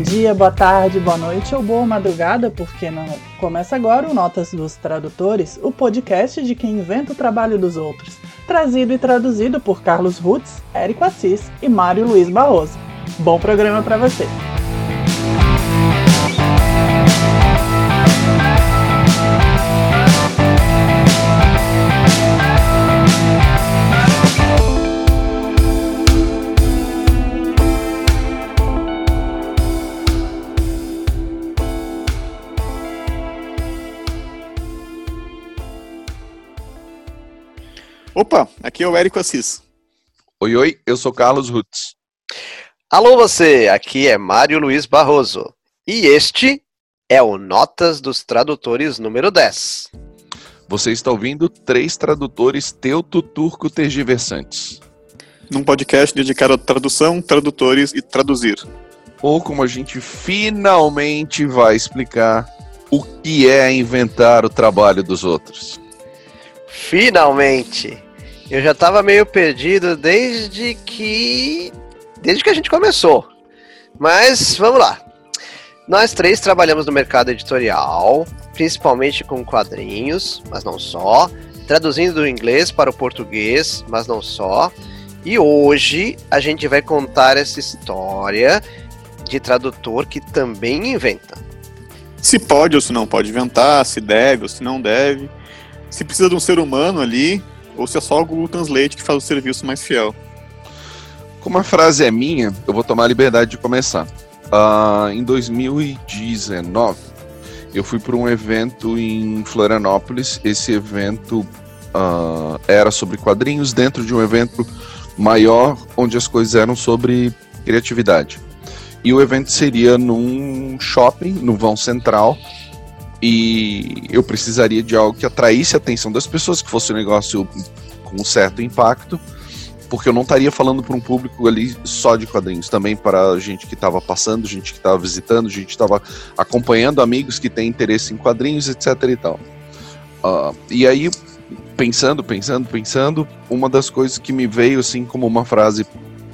Bom dia, boa tarde, boa noite ou boa madrugada, porque não? Começa agora o Notas dos Tradutores, o podcast de quem inventa o trabalho dos outros. Trazido e traduzido por Carlos Rutz, Érico Assis e Mário Luiz Barroso. Bom programa para você! Opa, aqui é o Érico Assis. Oi, oi, eu sou Carlos Rutz. Alô você, aqui é Mário Luiz Barroso. E este é o Notas dos Tradutores número 10. Você está ouvindo três tradutores teuto-turco tergiversantes. Num podcast dedicado à tradução, tradutores e traduzir. Ou como a gente finalmente vai explicar o que é inventar o trabalho dos outros. Finalmente! Eu já estava meio perdido desde que. desde que a gente começou. Mas vamos lá. Nós três trabalhamos no mercado editorial, principalmente com quadrinhos, mas não só, traduzindo do inglês para o português, mas não só. E hoje a gente vai contar essa história de tradutor que também inventa. Se pode ou se não pode inventar, se deve ou se não deve, se precisa de um ser humano ali ou se é só o Google Translate que faz o serviço mais fiel. Como a frase é minha, eu vou tomar a liberdade de começar. Uh, em 2019, eu fui para um evento em Florianópolis. Esse evento uh, era sobre quadrinhos dentro de um evento maior, onde as coisas eram sobre criatividade. E o evento seria num shopping, no vão central, e eu precisaria de algo que atraísse a atenção das pessoas, que fosse um negócio com um certo impacto, porque eu não estaria falando para um público ali só de quadrinhos, também para gente que estava passando, gente que estava visitando, gente que estava acompanhando amigos que têm interesse em quadrinhos, etc e tal. Uh, e aí, pensando, pensando, pensando, uma das coisas que me veio assim como uma frase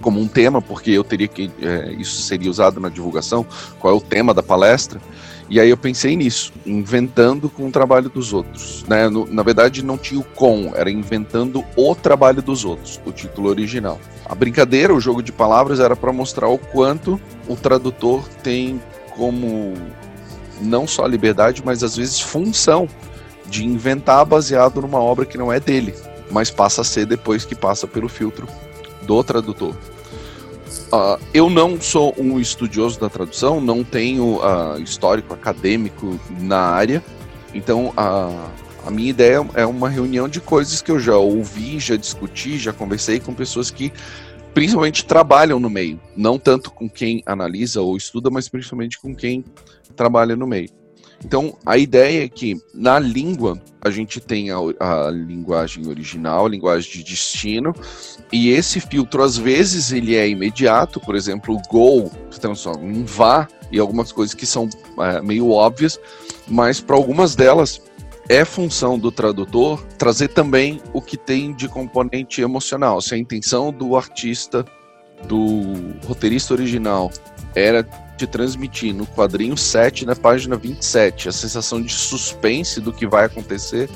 como um tema, porque eu teria que é, isso seria usado na divulgação, qual é o tema da palestra, e aí eu pensei nisso, inventando com o trabalho dos outros. Né? No, na verdade, não tinha o com, era inventando o trabalho dos outros, o título original. A brincadeira, o jogo de palavras, era para mostrar o quanto o tradutor tem como não só liberdade, mas às vezes função de inventar baseado numa obra que não é dele, mas passa a ser depois que passa pelo filtro do tradutor. Uh, eu não sou um estudioso da tradução, não tenho uh, histórico acadêmico na área, então uh, a minha ideia é uma reunião de coisas que eu já ouvi, já discuti, já conversei com pessoas que principalmente trabalham no meio, não tanto com quem analisa ou estuda, mas principalmente com quem trabalha no meio. Então, a ideia é que na língua a gente tem a, a, linguagem original, a linguagem de destino, e esse filtro às vezes ele é imediato, por exemplo, o go se transforma em vá e algumas coisas que são é, meio óbvias, mas para algumas delas é função do tradutor trazer também o que tem de componente emocional. Se a intenção do artista, do roteirista original era te transmitir no quadrinho 7, na página 27, a sensação de suspense do que vai acontecer,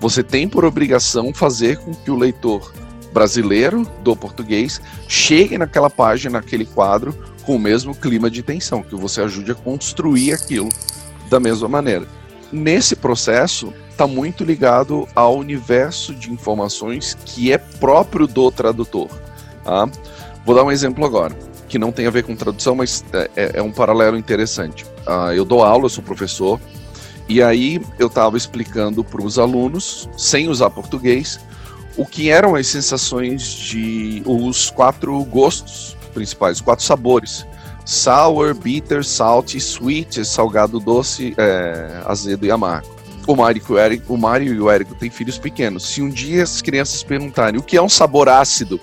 você tem por obrigação fazer com que o leitor brasileiro do português chegue naquela página, naquele quadro, com o mesmo clima de tensão, que você ajude a construir aquilo da mesma maneira. Nesse processo, está muito ligado ao universo de informações que é próprio do tradutor. Tá? Vou dar um exemplo agora que não tem a ver com tradução, mas é, é, é um paralelo interessante. Uh, eu dou aula, eu sou professor, e aí eu estava explicando para os alunos, sem usar português, o que eram as sensações de os quatro gostos principais, os quatro sabores: sour, bitter, salty, sweet, salgado, doce, é, azedo e amargo. O Mário, o, Eric, o Mário e o Érico têm filhos pequenos. Se um dia as crianças perguntarem o que é um sabor ácido,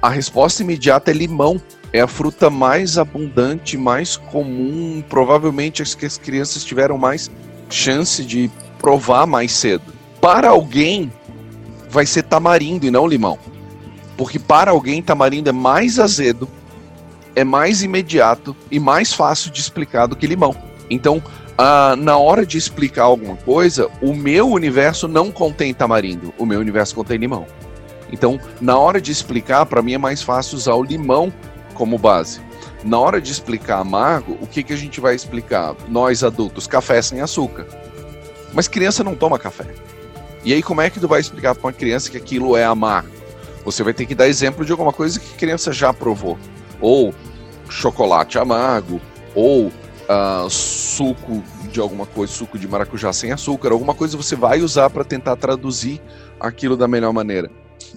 a resposta imediata é limão é a fruta mais abundante, mais comum, provavelmente as que as crianças tiveram mais chance de provar mais cedo. Para alguém, vai ser tamarindo e não limão. Porque para alguém, tamarindo é mais azedo, é mais imediato e mais fácil de explicar do que limão. Então, ah, na hora de explicar alguma coisa, o meu universo não contém tamarindo, o meu universo contém limão. Então, na hora de explicar, para mim é mais fácil usar o limão como base. Na hora de explicar amargo, o que, que a gente vai explicar? Nós adultos, café sem açúcar. Mas criança não toma café. E aí, como é que tu vai explicar para uma criança que aquilo é amargo? Você vai ter que dar exemplo de alguma coisa que a criança já provou. Ou chocolate amargo, ou uh, suco de alguma coisa, suco de maracujá sem açúcar, alguma coisa você vai usar para tentar traduzir aquilo da melhor maneira.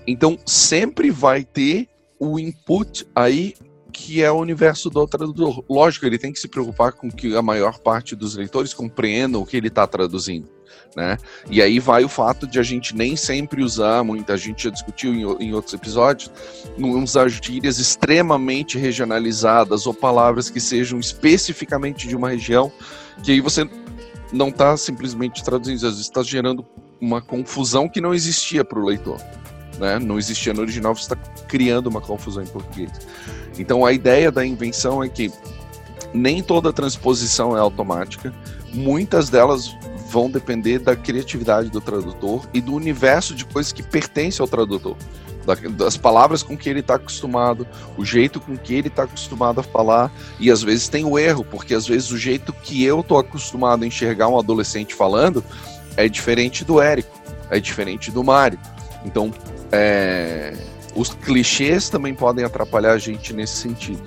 Então, sempre vai ter o input aí que é o universo do tradutor. Lógico, ele tem que se preocupar com que a maior parte dos leitores compreendam o que ele está traduzindo. Né? E aí vai o fato de a gente nem sempre usar, muita gente já discutiu em, em outros episódios, usar gírias extremamente regionalizadas ou palavras que sejam especificamente de uma região, que aí você não está simplesmente traduzindo, às vezes está gerando uma confusão que não existia para o leitor. Né? Não existia no original, você está criando uma confusão em português. Então a ideia da invenção é que nem toda transposição é automática, muitas delas vão depender da criatividade do tradutor e do universo de coisas que pertencem ao tradutor. Das palavras com que ele está acostumado, o jeito com que ele está acostumado a falar, e às vezes tem o erro, porque às vezes o jeito que eu estou acostumado a enxergar um adolescente falando é diferente do Érico, é diferente do Mário. Então, é, os clichês também podem atrapalhar a gente nesse sentido.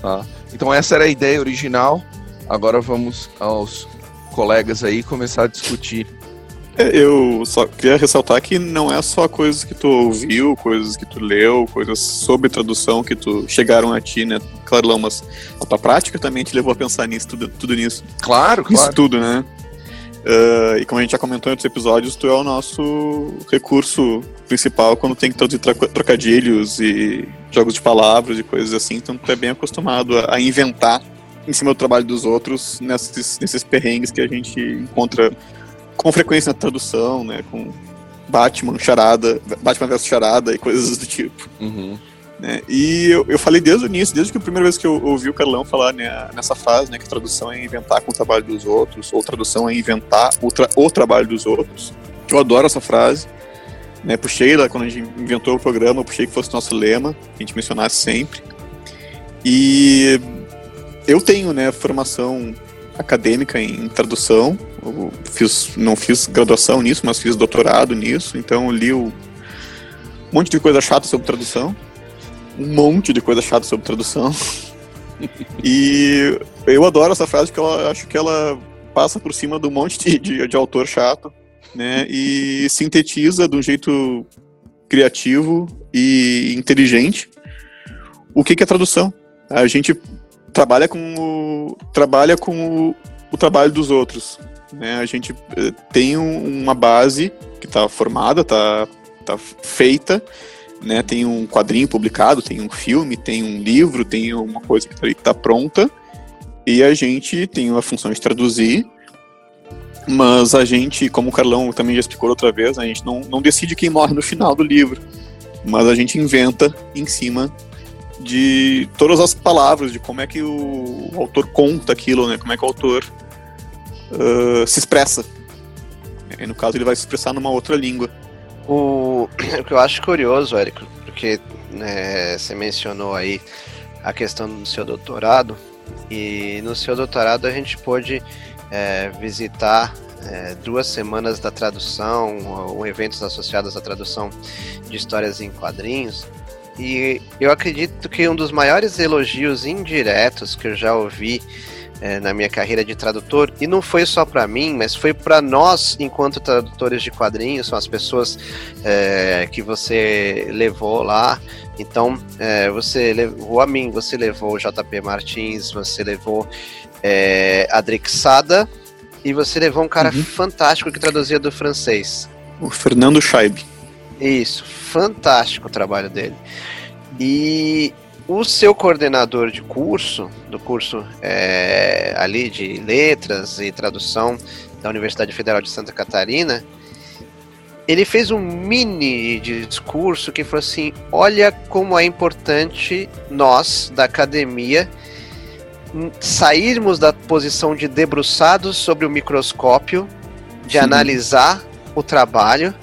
Tá? Então essa era a ideia original. Agora vamos aos colegas aí começar a discutir. É, eu só queria ressaltar que não é só coisas que tu ouviu, coisas que tu leu, coisas sobre tradução que tu chegaram a ti, né, Carlão, mas a tua prática também te levou a pensar nisso, tudo, tudo nisso. Claro, claro. Isso tudo, né? Uh, e como a gente já comentou em outros episódios, tu é o nosso recurso principal quando tem que traduzir trocadilhos e jogos de palavras e coisas assim, então tu é bem acostumado a, a inventar em cima do trabalho dos outros nesses, nesses perrengues que a gente encontra com frequência na tradução, né, com Batman, charada, Batman vs charada e coisas do tipo. Uhum. Né? E eu, eu falei desde o início, desde que a primeira vez que eu ouvi o Carlão falar né, nessa frase, né, que tradução é inventar com o trabalho dos outros, ou tradução é inventar o, tra o trabalho dos outros. Eu adoro essa frase. Né, puxei lá, quando a gente inventou o programa, eu puxei que fosse nosso lema, que a gente mencionasse sempre. E eu tenho né, formação acadêmica em tradução, eu fiz, não fiz graduação nisso, mas fiz doutorado nisso, então li um monte de coisa chata sobre tradução um monte de coisa chata sobre tradução. e eu adoro essa frase porque eu acho que ela passa por cima de um monte de, de, de autor chato, né? E sintetiza de um jeito criativo e inteligente o que, que é tradução. A gente trabalha com o, trabalha com o, o trabalho dos outros. Né? A gente eh, tem um, uma base que está formada, está tá feita, né? Tem um quadrinho publicado, tem um filme, tem um livro, tem uma coisa que está pronta. E a gente tem a função de traduzir, mas a gente, como o Carlão também já explicou outra vez, a gente não, não decide quem morre no final do livro, mas a gente inventa em cima de todas as palavras, de como é que o, o autor conta aquilo, né? Como é que o autor uh, se expressa. E no caso ele vai se expressar numa outra língua. O, o que eu acho curioso, Érico, porque né, você mencionou aí a questão do seu doutorado, e no seu doutorado a gente pôde é, visitar é, duas semanas da tradução, ou eventos associados à tradução de histórias em quadrinhos. E eu acredito que um dos maiores elogios indiretos que eu já ouvi é, na minha carreira de tradutor, e não foi só para mim, mas foi para nós, enquanto tradutores de quadrinhos, são as pessoas é, que você levou lá. Então, é, você levou a mim, você levou o JP Martins, você levou é, a Drixada, e você levou um cara uhum. fantástico que traduzia do francês. O Fernando Scheib. Isso, fantástico o trabalho dele. E o seu coordenador de curso, do curso é, ali de letras e tradução da Universidade Federal de Santa Catarina, ele fez um mini discurso que falou assim: olha como é importante nós, da academia, sairmos da posição de debruçados sobre o microscópio, de Sim. analisar o trabalho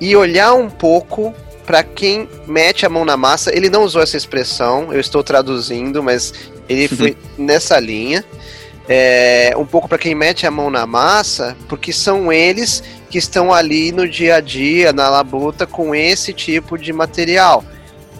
e olhar um pouco para quem mete a mão na massa. Ele não usou essa expressão, eu estou traduzindo, mas ele foi nessa linha. É, um pouco para quem mete a mão na massa, porque são eles que estão ali no dia a dia, na labuta, com esse tipo de material.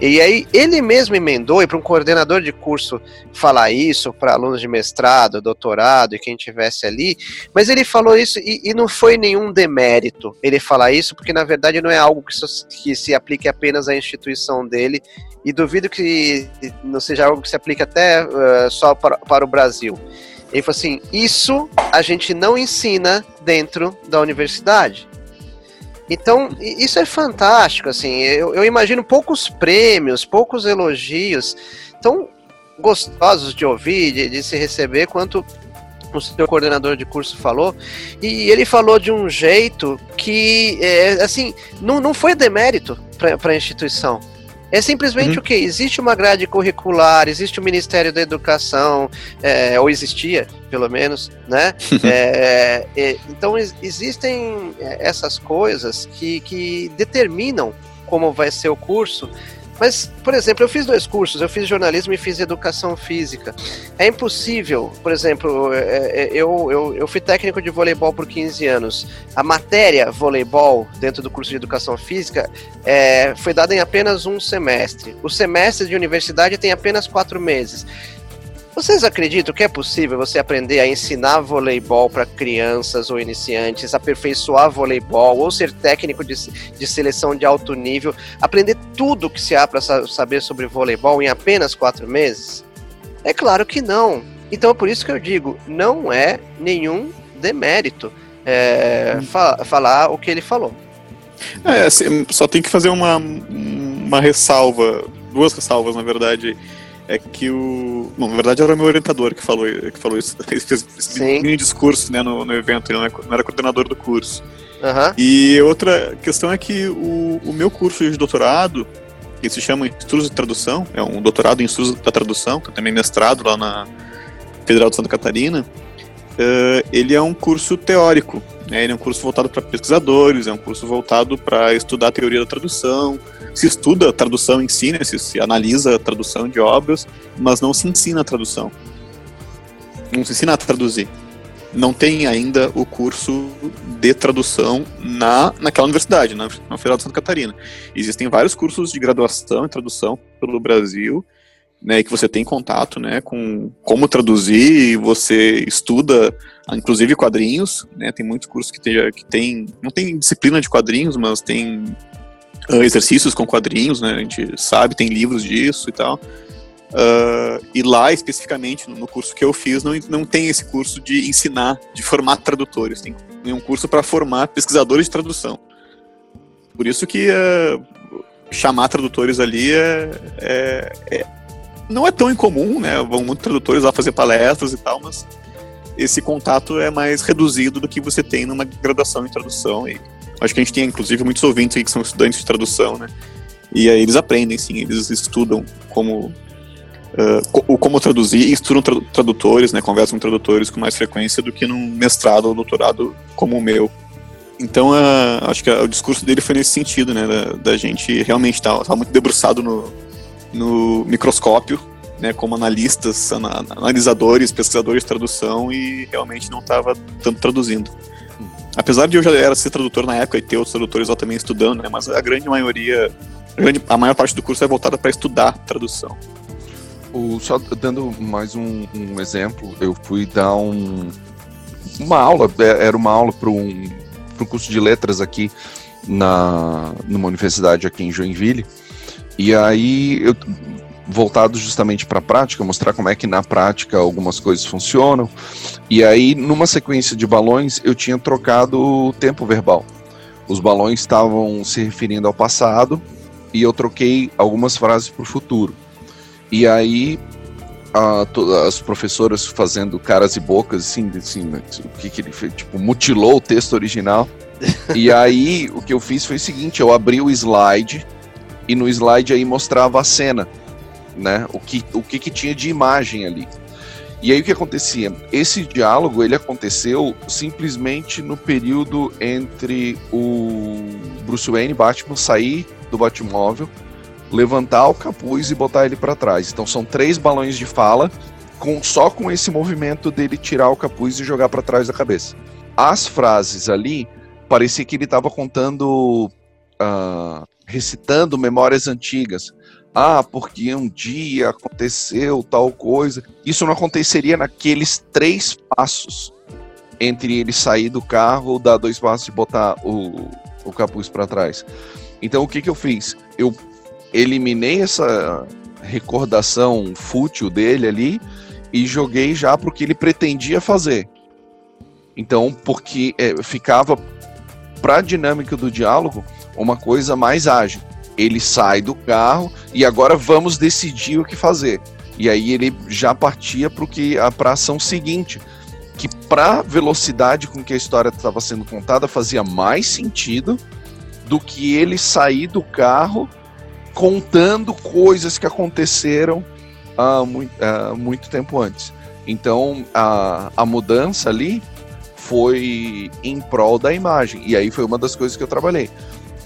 E aí ele mesmo emendou, e para um coordenador de curso falar isso, para alunos de mestrado, doutorado e quem tivesse ali, mas ele falou isso e, e, não foi nenhum demérito ele falar isso, porque na verdade não é algo que, que se aplique apenas à instituição dele, e duvido que não seja algo que se aplique até uh, só para, para o Brasil. Ele falou assim: isso a gente não ensina dentro da universidade. Então, isso é fantástico, assim, eu, eu imagino poucos prêmios, poucos elogios tão gostosos de ouvir, de, de se receber, quanto o seu coordenador de curso falou, e ele falou de um jeito que, é, assim, não, não foi demérito para a instituição. É simplesmente uhum. o que? Existe uma grade curricular, existe o Ministério da Educação, é, ou existia, pelo menos, né? é, é, então existem é, essas coisas que, que determinam como vai ser o curso mas, por exemplo, eu fiz dois cursos, eu fiz jornalismo e fiz educação física. É impossível, por exemplo, é, é, eu, eu, eu fui técnico de voleibol por 15 anos. A matéria voleibol dentro do curso de educação física é, foi dada em apenas um semestre. O semestre de universidade tem apenas quatro meses. Vocês acreditam que é possível você aprender a ensinar voleibol para crianças ou iniciantes, aperfeiçoar voleibol, ou ser técnico de, de seleção de alto nível, aprender tudo que se há para saber sobre voleibol em apenas quatro meses? É claro que não. Então é por isso que eu digo, não é nenhum demérito é, fa falar o que ele falou. É, assim, só tem que fazer uma, uma ressalva, duas ressalvas, na verdade é que o. Bom, na verdade era o meu orientador que falou, que falou isso. Fez esse mini discurso né, no, no evento, ele não era coordenador do curso. Uhum. E outra questão é que o, o meu curso de doutorado, que se chama Estudos de Tradução, é um doutorado em Estudos da Tradução, que também mestrado lá na Federal de Santa Catarina, uh, ele é um curso teórico, né, ele é um curso voltado para pesquisadores, é um curso voltado para estudar a teoria da tradução, se estuda a tradução em si, né, se, se analisa a tradução de obras, mas não se ensina a tradução. Não se ensina a traduzir. Não tem ainda o curso de tradução na, naquela universidade, na, na Federal de Santa Catarina. Existem vários cursos de graduação em tradução pelo Brasil, né, que você tem contato, né, com como traduzir, você estuda, inclusive quadrinhos, né, tem muitos cursos que tem, que tem, não tem disciplina de quadrinhos, mas tem uh, exercícios com quadrinhos, né? A gente sabe, tem livros disso e tal. Uh, e lá, especificamente, no curso que eu fiz, não, não tem esse curso de ensinar, de formar tradutores. Tem um curso para formar pesquisadores de tradução. Por isso que uh, chamar tradutores ali é, é, é, não é tão incomum, né? Vão muitos tradutores lá fazer palestras e tal, mas esse contato é mais reduzido do que você tem numa graduação em tradução. E Acho que a gente tem, inclusive, muitos ouvintes aí que são estudantes de tradução, né? E aí eles aprendem, sim, eles estudam como uh, como traduzir estudam tra tradutores, né? Conversam com tradutores com mais frequência do que num mestrado ou doutorado como o meu. Então, uh, acho que o discurso dele foi nesse sentido, né? Da, da gente realmente estar tá, tá muito debruçado no, no microscópio, né? Como analistas, analisadores, pesquisadores de tradução e realmente não estava tanto traduzindo. Apesar de eu já era ser tradutor na época e ter outros tradutores lá também estudando, né? Mas a grande maioria, a, grande, a maior parte do curso é voltada para estudar tradução. O, só dando mais um, um, exemplo, eu fui dar um, uma aula, é, era uma aula para um, um curso de letras aqui na, numa universidade aqui em Joinville. E aí eu voltado justamente para a prática, mostrar como é que na prática algumas coisas funcionam. E aí, numa sequência de balões, eu tinha trocado o tempo verbal. Os balões estavam se referindo ao passado e eu troquei algumas frases para o futuro. E aí, a, as professoras fazendo caras e bocas, assim, assim o que, que ele fez? Tipo, mutilou o texto original. E aí, o que eu fiz foi o seguinte: eu abri o slide e no slide aí mostrava a cena, né? O que, o que, que tinha de imagem ali. E aí o que acontecia? Esse diálogo ele aconteceu simplesmente no período entre o Bruce Wayne Batman sair do Batmóvel, levantar o capuz e botar ele para trás. Então são três balões de fala com só com esse movimento dele tirar o capuz e jogar para trás da cabeça. As frases ali parecia que ele estava contando, uh, recitando memórias antigas. Ah, porque um dia aconteceu tal coisa. Isso não aconteceria naqueles três passos entre ele sair do carro, dar dois passos e botar o, o capuz para trás. Então o que, que eu fiz? Eu eliminei essa recordação fútil dele ali e joguei já para o que ele pretendia fazer. Então, porque é, ficava para a dinâmica do diálogo uma coisa mais ágil. Ele sai do carro e agora vamos decidir o que fazer. E aí ele já partia para que a pra ação seguinte, que para a velocidade com que a história estava sendo contada fazia mais sentido do que ele sair do carro contando coisas que aconteceram há muito, há muito tempo antes. Então a, a mudança ali foi em prol da imagem. E aí foi uma das coisas que eu trabalhei.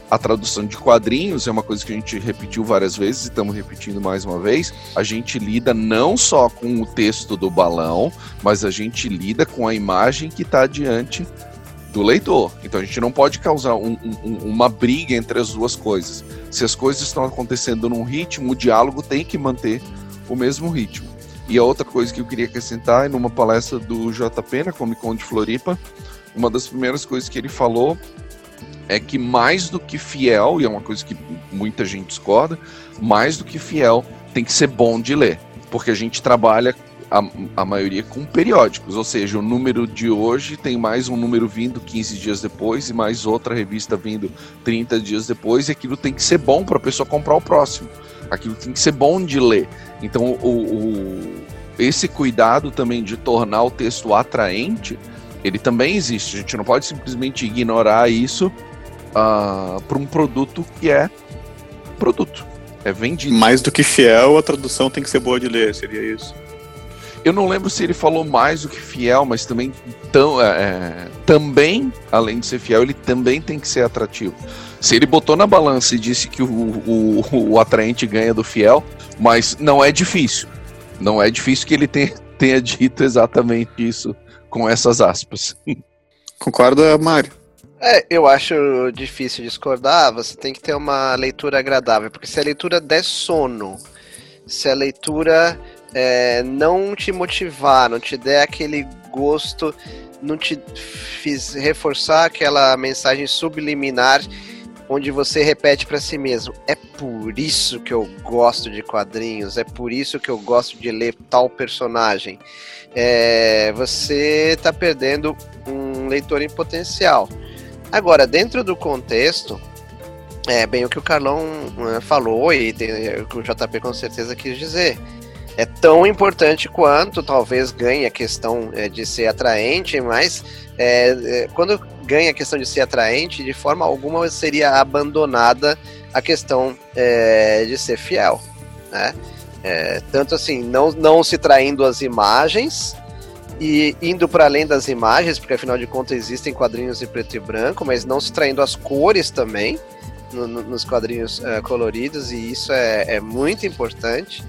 A tradução de quadrinhos é uma coisa que a gente repetiu várias vezes e estamos repetindo mais uma vez. A gente lida não só com o texto do balão, mas a gente lida com a imagem que está diante do leitor. Então a gente não pode causar um, um, uma briga entre as duas coisas. Se as coisas estão acontecendo num ritmo, o diálogo tem que manter o mesmo ritmo. E a outra coisa que eu queria acrescentar é numa palestra do JP na Comic Con de Floripa, uma das primeiras coisas que ele falou é que mais do que fiel, e é uma coisa que muita gente discorda, mais do que fiel tem que ser bom de ler, porque a gente trabalha a, a maioria com periódicos, ou seja, o número de hoje tem mais um número vindo 15 dias depois e mais outra revista vindo 30 dias depois, e aquilo tem que ser bom para a pessoa comprar o próximo. Aquilo tem que ser bom de ler. Então, o, o, esse cuidado também de tornar o texto atraente, ele também existe. A gente não pode simplesmente ignorar isso uh, para um produto que é produto. É vendido. Mais do que fiel, a tradução tem que ser boa de ler, seria isso. Eu não lembro se ele falou mais do que fiel, mas também, tão, é, é também, além de ser fiel, ele também tem que ser atrativo. Se ele botou na balança e disse que o, o, o atraente ganha do fiel, mas não é difícil. Não é difícil que ele tenha, tenha dito exatamente isso com essas aspas. Concorda, Mário? É, eu acho difícil discordar. Você tem que ter uma leitura agradável, porque se a leitura der sono, se a leitura é, não te motivar, não te der aquele gosto, não te fiz reforçar aquela mensagem subliminar onde você repete para si mesmo: é por isso que eu gosto de quadrinhos, é por isso que eu gosto de ler tal personagem. É, você está perdendo um leitor em potencial. Agora, dentro do contexto, é bem o que o Carlão uh, falou e tem, é, o que o JP com certeza quis dizer. É tão importante quanto talvez ganhe a questão é, de ser atraente, mas é, é, quando ganha a questão de ser atraente, de forma alguma seria abandonada a questão de ser fiel. Né? Tanto assim, não, não se traindo as imagens e indo para além das imagens, porque afinal de contas existem quadrinhos em preto e branco, mas não se traindo as cores também no, no, nos quadrinhos é, coloridos, e isso é, é muito importante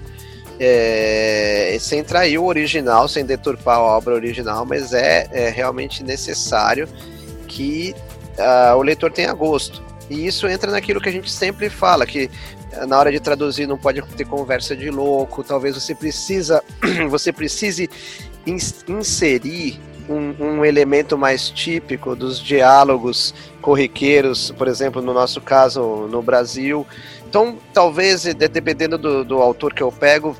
é, sem trair o original, sem deturpar a obra original, mas é, é realmente necessário que uh, o leitor tenha gosto. E isso entra naquilo que a gente sempre fala, que ah, na hora de traduzir não pode ter conversa de louco, talvez você precisa, você precise inserir um, um, elemento mais típico dos diálogos corriqueiros, por exemplo, no nosso caso no Brasil, então, talvez, dependendo do, do autor que eu pego,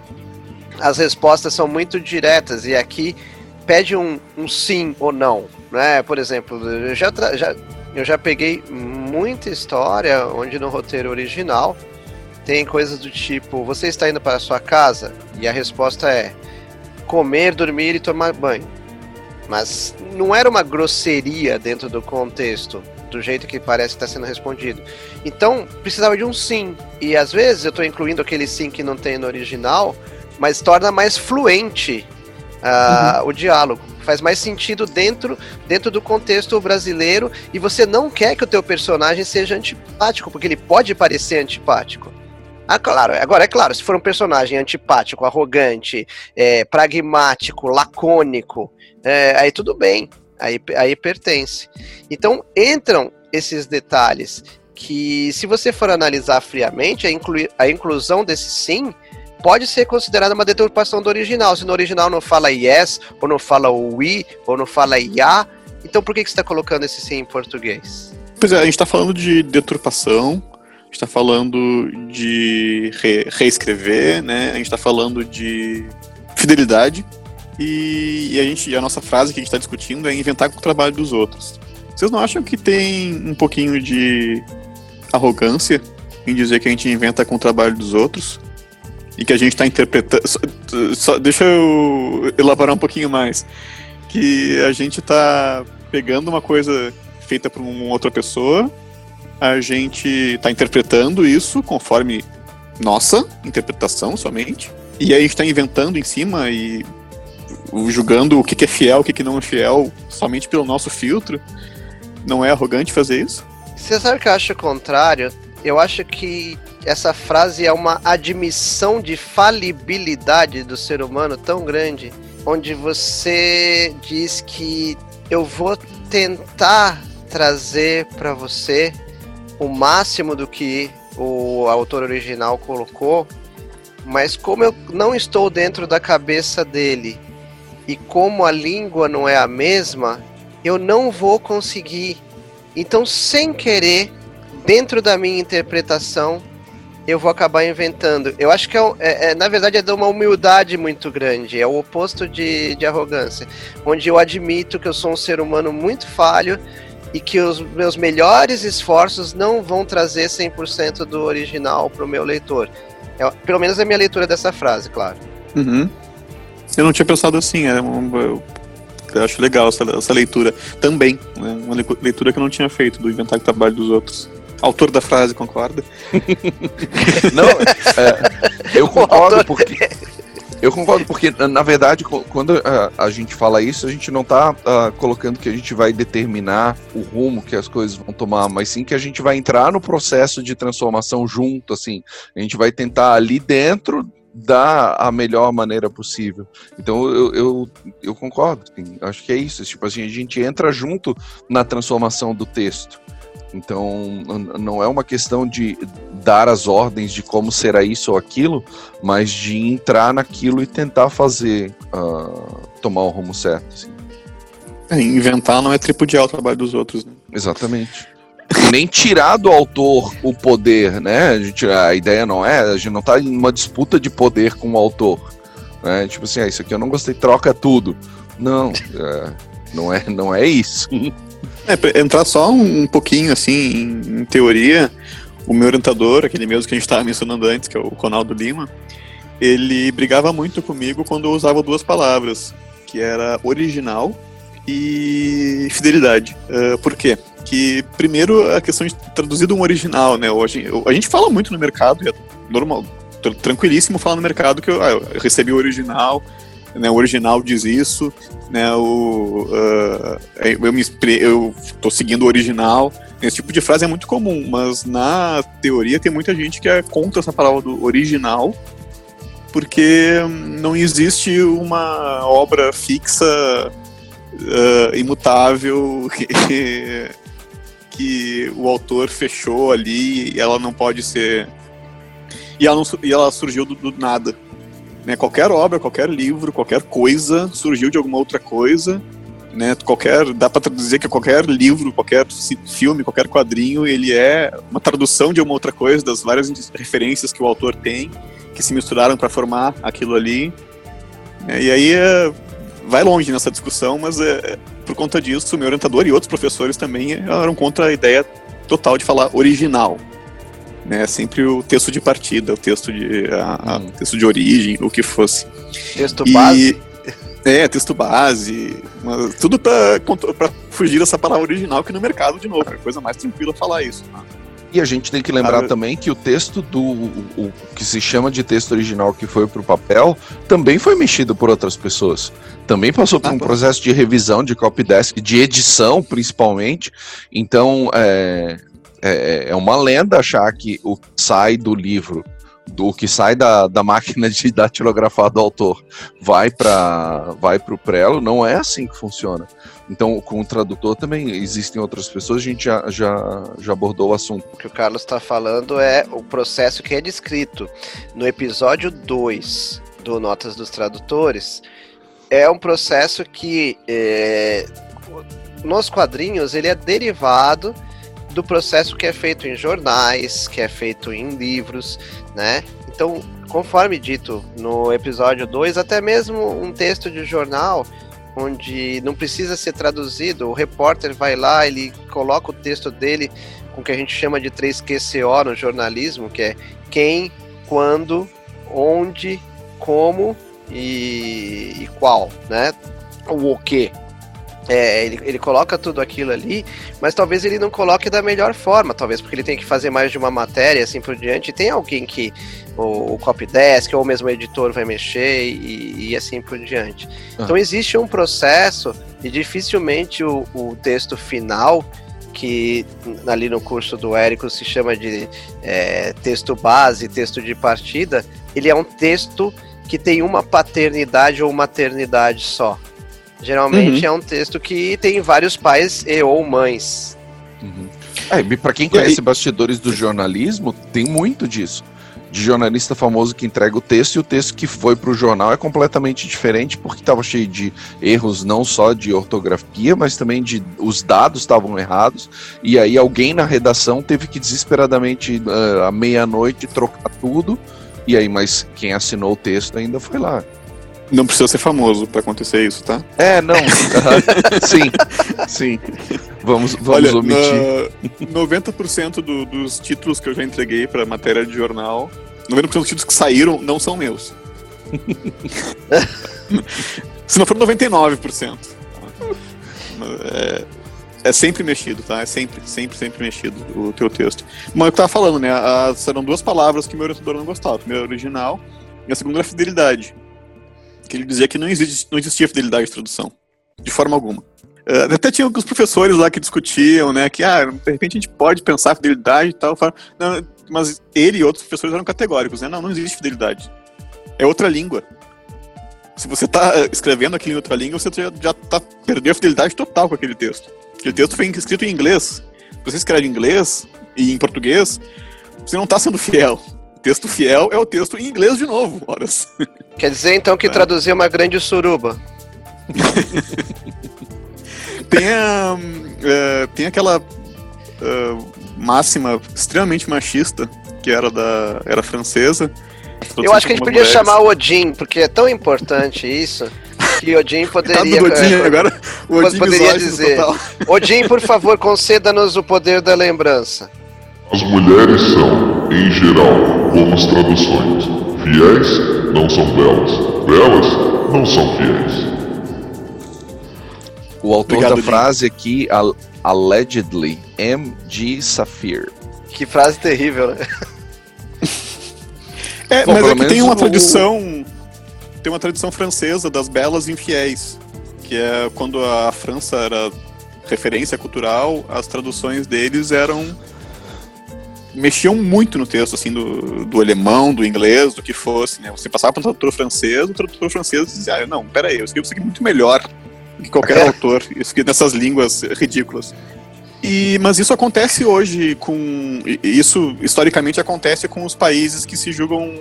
as respostas são muito diretas e aqui pede um, um sim ou não. Né? Por exemplo, eu já, já, eu já peguei muita história onde no roteiro original tem coisas do tipo: você está indo para a sua casa? E a resposta é comer, dormir e tomar banho. Mas não era uma grosseria dentro do contexto do jeito que parece que está sendo respondido. Então, precisava de um sim. E às vezes eu estou incluindo aquele sim que não tem no original, mas torna mais fluente uh, uhum. o diálogo. Faz mais sentido dentro, dentro do contexto brasileiro e você não quer que o teu personagem seja antipático, porque ele pode parecer antipático. Ah, claro, agora é claro, se for um personagem antipático, arrogante, é, pragmático, lacônico, é, aí tudo bem, aí, aí pertence. Então entram esses detalhes que, se você for analisar friamente, a, inclu a inclusão desse sim pode ser considerada uma deturpação do original. Se no original não fala yes, ou não fala we, ou não fala ya, então por que, que você está colocando esse sim em português? Pois é, a gente está falando de deturpação, gente está falando de re reescrever, né? A gente está falando de fidelidade e, e, a gente, a nossa frase que a gente está discutindo é inventar com o trabalho dos outros. Vocês não acham que tem um pouquinho de arrogância em dizer que a gente inventa com o trabalho dos outros? e que a gente está interpretando. Só, só, deixa eu elaborar um pouquinho mais. Que a gente está pegando uma coisa feita por uma outra pessoa, a gente está interpretando isso conforme nossa interpretação somente, e aí a gente está inventando em cima e julgando o que, é fiel, o que, não é fiel, somente pelo nosso filtro. Não é arrogante fazer isso? Sabe que eu acho o contrário? Eu acho que essa frase é uma admissão de falibilidade do ser humano tão grande, onde você diz que eu vou tentar trazer para você o máximo do que o autor original colocou, mas como eu não estou dentro da cabeça dele e como a língua não é a mesma, eu não vou conseguir. Então, sem querer, dentro da minha interpretação, eu vou acabar inventando. Eu acho que é, é, é, na verdade é de uma humildade muito grande, é o oposto de, de arrogância, onde eu admito que eu sou um ser humano muito falho e que os meus melhores esforços não vão trazer 100% do original para o meu leitor. É, pelo menos é a minha leitura dessa frase, claro. Uhum. Eu não tinha pensado assim, é eu, eu acho legal essa, essa leitura também, né? uma leitura que eu não tinha feito do inventar o trabalho dos outros. Autor da frase, concorda? Não, é, eu concordo porque. Eu concordo, porque, na verdade, quando a, a gente fala isso, a gente não está uh, colocando que a gente vai determinar o rumo que as coisas vão tomar, mas sim que a gente vai entrar no processo de transformação junto, assim. A gente vai tentar ali dentro dar a melhor maneira possível. Então eu, eu, eu concordo, assim, acho que é isso. Tipo assim, a gente entra junto na transformação do texto. Então, não é uma questão de dar as ordens de como será isso ou aquilo, mas de entrar naquilo e tentar fazer uh, tomar o rumo certo. Assim. É, inventar não é tripudiar o trabalho dos outros. Né? Exatamente. Nem tirar do autor o poder, né? A, gente, a ideia não é, a gente não está em uma disputa de poder com o autor. Né? Tipo assim, ah, isso aqui eu não gostei, troca tudo. Não, é, não, é, não é isso. É, entrar só um, pouquinho, assim, em, em, teoria, o meu orientador, aquele mesmo que a gente estava mencionando antes, que é o Ronaldo Lima, ele brigava muito comigo quando eu usava duas palavras, que era original e fidelidade. Uh, por quê? Que, primeiro, a questão de traduzir um original, né? Hoje, a gente fala muito no mercado, é normal, tranquilíssimo falar no mercado que eu, ah, eu recebi o original, né, o original diz isso, né, o, uh, eu, eu tô seguindo o original. Esse tipo de frase é muito comum, mas na teoria tem muita gente que é contra essa palavra do original, porque não existe uma obra fixa, uh, imutável, que, que o autor fechou ali e ela não pode ser. E ela, não, e ela surgiu do, do nada. Né? Qualquer obra, qualquer livro, qualquer coisa surgiu de alguma outra coisa. Né? Qualquer, dá para traduzir que qualquer livro, qualquer filme, qualquer quadrinho, ele é uma tradução de uma outra coisa, das várias referências que o autor tem, que se misturaram para formar aquilo ali. Né? E aí é, vai longe nessa discussão, mas é, por conta disso, meu orientador e outros professores também eram contra a ideia total de falar original né? Sempre o texto de partida, o texto de, a, a, hum. texto de origem, o que fosse. Texto e, base? É, texto base, tudo pra, pra fugir dessa palavra original que no mercado, de novo, é coisa mais tranquila falar isso. Né? E a gente tem que lembrar ah, também que o texto do o, o, que se chama de texto original que foi para o papel também foi mexido por outras pessoas. Também passou por ah, um processo de revisão, de copy desk, de edição, principalmente. Então é, é, é uma lenda achar que o que sai do livro do que sai da, da máquina de datilografar do autor vai para vai o prelo, não é assim que funciona. Então, com o tradutor também existem outras pessoas, a gente já, já, já abordou o assunto. O que o Carlos está falando é o processo que é descrito no episódio 2 do Notas dos Tradutores. É um processo que é, nos quadrinhos ele é derivado do processo que é feito em jornais, que é feito em livros, né? Então, conforme dito no episódio 2, até mesmo um texto de jornal onde não precisa ser traduzido, o repórter vai lá, ele coloca o texto dele com o que a gente chama de 3QCO no jornalismo, que é quem, quando, onde, como e, e qual, né? O o que. É, ele, ele coloca tudo aquilo ali, mas talvez ele não coloque da melhor forma, talvez porque ele tem que fazer mais de uma matéria, assim por diante. E tem alguém que o, o copydesk ou mesmo o editor vai mexer e, e assim por diante. Ah. Então existe um processo e dificilmente o, o texto final que ali no curso do Érico se chama de é, texto base, texto de partida, ele é um texto que tem uma paternidade ou maternidade só. Geralmente uhum. é um texto que tem vários pais e ou mães. Uhum. É, para quem conhece aí... bastidores do jornalismo, tem muito disso. De jornalista famoso que entrega o texto e o texto que foi para o jornal é completamente diferente porque estava cheio de erros não só de ortografia, mas também de os dados estavam errados e aí alguém na redação teve que desesperadamente uh, à meia-noite trocar tudo e aí mas quem assinou o texto ainda foi lá. Não precisa ser famoso para acontecer isso, tá? É, não. sim, sim. Vamos, vamos Olha, omitir. Na 90% do, dos títulos que eu já entreguei para matéria de jornal, 90% dos títulos que saíram não são meus. Se não for 99%. É, é sempre mexido, tá? É sempre, sempre, sempre mexido o teu texto. Mas eu tava falando, né? As, eram duas palavras que meu orientador não gostava. A primeira, original, e a segunda era fidelidade que ele dizia que não, existe, não existia fidelidade de tradução, de forma alguma. Uh, até tinha alguns professores lá que discutiam, né, que, ah, de repente a gente pode pensar fidelidade e tal, não, mas ele e outros professores eram categóricos, né, não, não existe fidelidade. É outra língua. Se você está escrevendo aquilo em outra língua, você já, tá, perdeu a fidelidade total com aquele texto. Aquele texto foi escrito em inglês. Se você escreve em inglês e em português, você não está sendo fiel texto fiel é o texto em inglês de novo, horas. Quer dizer então que é. traduzir uma grande suruba. tem, a, uh, tem aquela uh, máxima extremamente machista que era da era francesa. Eu acho que a gente podia mulheres. chamar o Odin, porque é tão importante isso. Que Odin poderia. Odin, é, agora, o Odin poderia dizer: Odin, por favor, conceda-nos o poder da lembrança. As mulheres são, em geral, como as traduções. Fiéis não são belas. Belas não são fiéis. O autor Obrigado, da frase aqui, allegedly, M.G. Safir. Que frase terrível, né? é, Bom, mas é que tem uma o... tradição. Tem uma tradição francesa das belas infiéis. Que é quando a França era referência cultural, as traduções deles eram mexiam muito no texto, assim, do, do alemão, do inglês, do que fosse, né? Você passava para um tradutor francês, o tradutor francês dizia, ah, não, peraí, eu escrevo isso aqui muito melhor do que qualquer autor, isso aqui nessas línguas ridículas. E, mas isso acontece hoje com. Isso historicamente acontece com os países que se julgam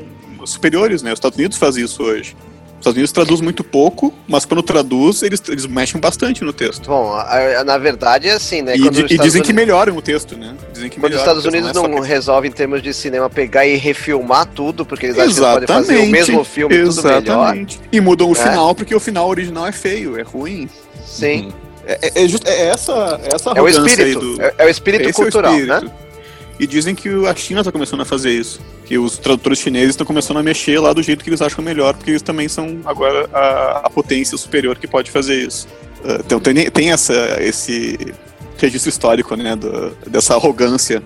superiores, né? Os Estados Unidos faz isso hoje. Os Estados Unidos traduz muito pouco, mas quando traduz, eles, eles mexem bastante no texto. Bom, a, a, na verdade é assim, né? E, e dizem Unidos... que melhoram o texto, né? Dizem que quando os Estados Unidos não, não resolvem, em termos de cinema, pegar e refilmar tudo, porque eles acham exatamente, que podem fazer o mesmo filme exatamente. tudo melhor. E mudam o é. final, porque o final original é feio, é ruim. Sim. Uhum. É, é, é, just, é essa, essa é o espírito, do... é, é, o espírito cultural, é o espírito. né? E dizem que a China está começando a fazer isso. Que os tradutores chineses estão começando a mexer lá do jeito que eles acham melhor, porque eles também são agora a, a potência superior que pode fazer isso. Uh, então tem, tem essa, esse registro histórico, né, do, dessa arrogância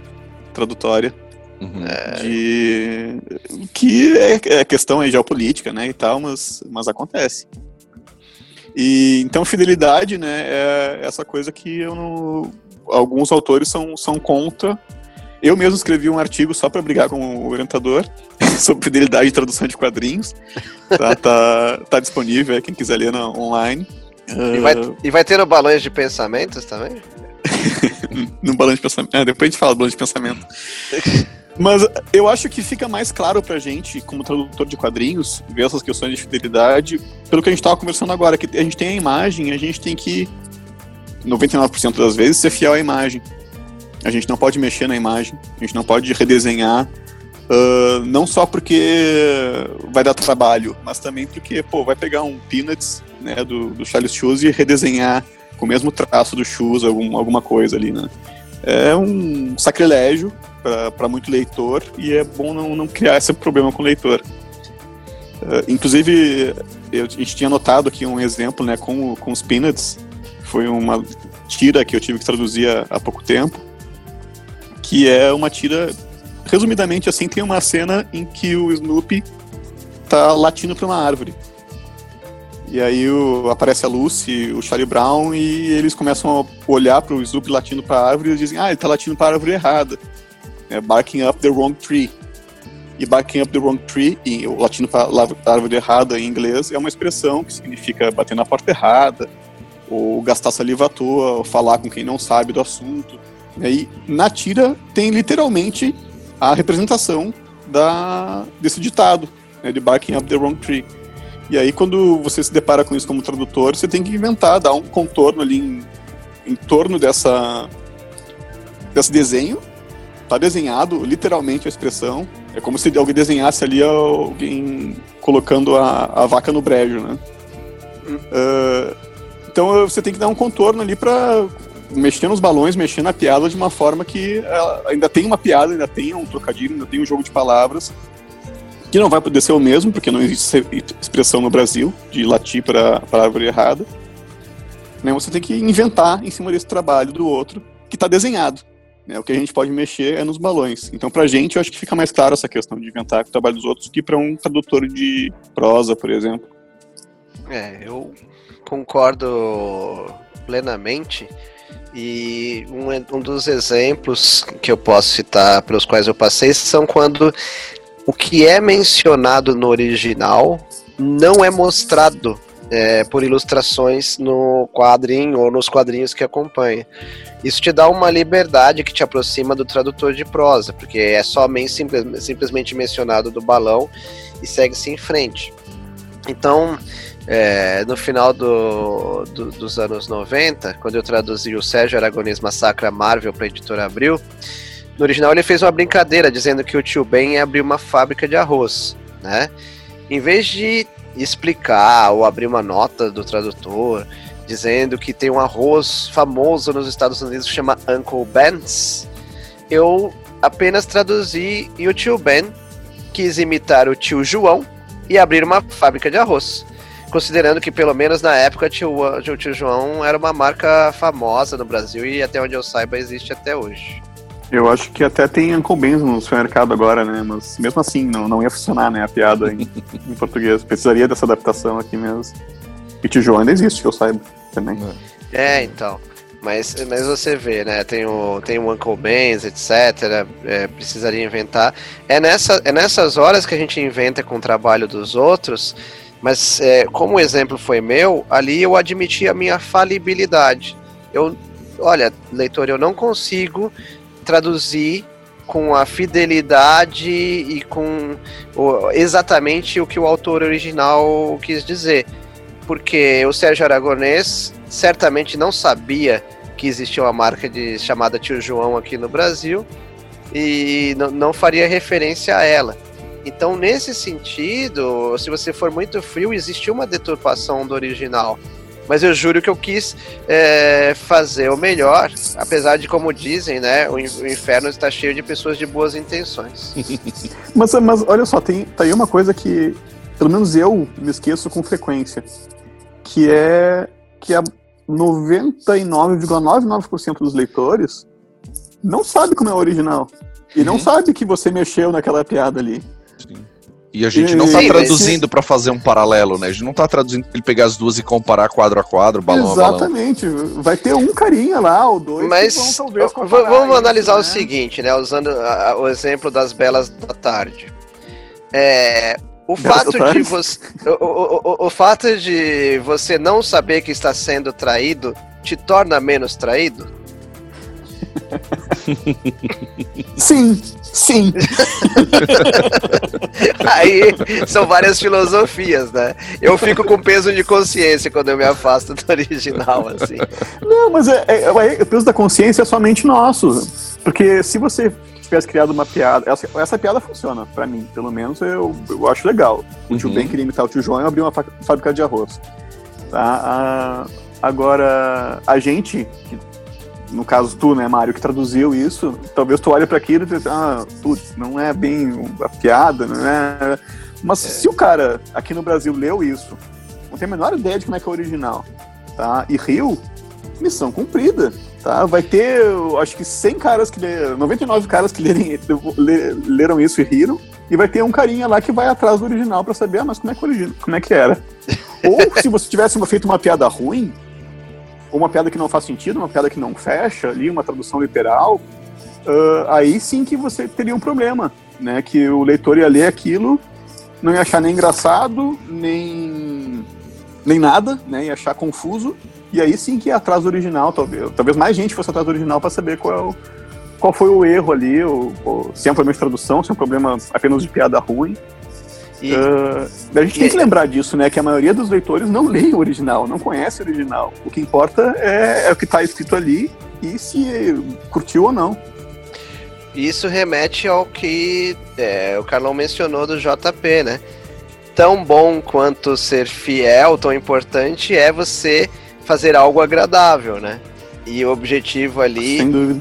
tradutória. Uhum. De que é, é questão é geopolítica, né, e tal, mas, mas acontece. E então fidelidade, né, é essa coisa que eu não, alguns autores são, são contra. Eu mesmo escrevi um artigo só para brigar com o orientador sobre fidelidade e tradução de quadrinhos. Tá, tá, tá disponível, é, quem quiser ler na, online. E vai, uh... e vai ter no balões de pensamentos também? no balanço de pensamento. É, depois a gente fala do balanço de pensamento. Mas eu acho que fica mais claro pra gente, como tradutor de quadrinhos, ver essas questões de fidelidade, pelo que a gente tava conversando agora, que a gente tem a imagem, a gente tem que, 99% das vezes, ser fiel à imagem. A gente não pode mexer na imagem, a gente não pode redesenhar, uh, não só porque vai dar trabalho, mas também porque, pô, vai pegar um Peanuts, né, do, do Charles Schulz e redesenhar com o mesmo traço do Schulz, algum, alguma coisa ali, né. É um sacrilégio para muito leitor e é bom não, não criar esse problema com o leitor. Uh, inclusive, eu, a gente tinha notado aqui um exemplo né, com, com os Peanuts, foi uma tira que eu tive que traduzir há, há pouco tempo, que é uma tira, resumidamente assim, tem uma cena em que o Snoopy tá latindo para uma árvore. E aí o, aparece a Lucy, o Charlie Brown, e eles começam a olhar para o Snoopy latindo para a árvore e dizem, ah, ele tá latindo para a árvore errada é Barking Up the Wrong Tree. E Barking Up the Wrong Tree, em, o latino para árvore errada em inglês, é uma expressão que significa bater na porta errada, ou gastar saliva à toa, ou falar com quem não sabe do assunto. E aí, na tira, tem literalmente a representação da, desse ditado, né, de Barking Up the Wrong Tree. E aí, quando você se depara com isso como tradutor, você tem que inventar, dar um contorno ali em, em torno dessa, desse desenho tá desenhado, literalmente a expressão. É como se alguém desenhasse ali alguém colocando a, a vaca no brejo, né? Hum. Uh, então você tem que dar um contorno ali para mexer nos balões, mexer na piada de uma forma que ainda tem uma piada, ainda tem um trocadilho, ainda tem um jogo de palavras que não vai poder ser o mesmo, porque não existe expressão no Brasil de latir para a árvore errada. Né? Você tem que inventar em cima desse trabalho do outro que está desenhado. Né? O que a gente pode mexer é nos balões. Então, pra gente, eu acho que fica mais claro essa questão de inventar o trabalho dos outros que para um tradutor de prosa, por exemplo. É, eu concordo plenamente. E um, um dos exemplos que eu posso citar pelos quais eu passei são quando o que é mencionado no original não é mostrado é, por ilustrações no quadrinho ou nos quadrinhos que acompanha. Isso te dá uma liberdade que te aproxima do tradutor de prosa, porque é somente simples, simplesmente mencionado do balão e segue-se em frente. Então, é, no final do, do, dos anos 90, quando eu traduzi o Sérgio Aragonês Massacra Marvel para a editora Abril, no original ele fez uma brincadeira dizendo que o tio Ben ia abrir uma fábrica de arroz, né? Em vez de explicar ou abrir uma nota do tradutor dizendo que tem um arroz famoso nos Estados Unidos que chama Uncle Ben's, eu apenas traduzi e o tio Ben quis imitar o tio João e abrir uma fábrica de arroz. Considerando que, pelo menos na época, o tio, tio João era uma marca famosa no Brasil e, até onde eu saiba, existe até hoje. Eu acho que até tem Uncle Ben's no supermercado agora, né? Mas mesmo assim, não, não ia funcionar, né? A piada em, em português. Precisaria dessa adaptação aqui mesmo. E Tio João ainda existe, que eu saiba também. É, então. Mas, mas você vê, né? Tem o, tem o Uncle Ben's, etc. É, precisaria inventar. É, nessa, é nessas horas que a gente inventa com o trabalho dos outros. Mas é, como o exemplo foi meu, ali eu admiti a minha falibilidade. Eu, olha, leitor, eu não consigo traduzir com a fidelidade e com o, exatamente o que o autor original quis dizer. Porque o Sérgio Aragonês certamente não sabia que existia uma marca de, chamada Tio João aqui no Brasil e não faria referência a ela. Então, nesse sentido, se você for muito frio, existe uma deturpação do original. Mas eu juro que eu quis é, fazer o melhor, apesar de, como dizem, né, o, inferno está cheio de pessoas de boas intenções. mas, mas olha só, tem tá aí uma coisa que, pelo menos eu me esqueço com frequência, que é que a 99,99% dos leitores não sabe como é o original. E não uhum. sabe que você mexeu naquela piada ali. E a gente não está traduzindo para fazer um paralelo, né? A gente não está traduzindo para ele pegar as duas e comparar quadro a quadro, balão Exatamente. a balão. Vai ter um carinha lá, ou dois, Mas vão, talvez, vamos analisar isso, o né? seguinte, né? Usando a, a, o exemplo das belas da tarde. É, o fato de você. O, o, o, o fato de você não saber que está sendo traído te torna menos traído? Sim, sim. Aí são várias filosofias, né? Eu fico com peso de consciência quando eu me afasto do original, assim. Não, mas é, é, é, o peso da consciência é somente nosso. Porque se você tivesse criado uma piada, essa, essa piada funciona, para mim, pelo menos eu, eu acho legal. O tio uhum. Ben queria imitar o tio João e abrir uma fábrica de arroz. Tá? agora, a gente, que no caso tu, né, Mário, que traduziu isso, talvez tu olhe para aquilo e diz, ah, putz, não é bem a piada, não é. Mas é. se o cara aqui no Brasil leu isso, não tem a menor ideia de como é que é o original, tá? E riu, missão cumprida, tá? Vai ter, acho que 100 caras que leram, 99 caras que lerem, leram isso e riram, e vai ter um carinha lá que vai atrás do original para saber, ah, mas como é que, original, como é que era? Ou se você tivesse feito uma piada ruim, uma piada que não faz sentido, uma piada que não fecha ali, uma tradução literal, uh, aí sim que você teria um problema, né? Que o leitor ia ler aquilo, não ia achar nem engraçado, nem, nem nada, né? Ia achar confuso, e aí sim que ia atrás do original, talvez. Talvez mais gente fosse atrás do original para saber qual, qual foi o erro ali, ou, ou, se é um problema de tradução, se é um problema apenas de piada ruim. E, uh, a gente e, tem que lembrar disso, né? Que a maioria dos leitores não lê o original, não conhece o original. O que importa é, é o que está escrito ali e se curtiu ou não. Isso remete ao que é, o Carlão mencionou do JP, né? Tão bom quanto ser fiel, tão importante é você fazer algo agradável, né? E o objetivo ali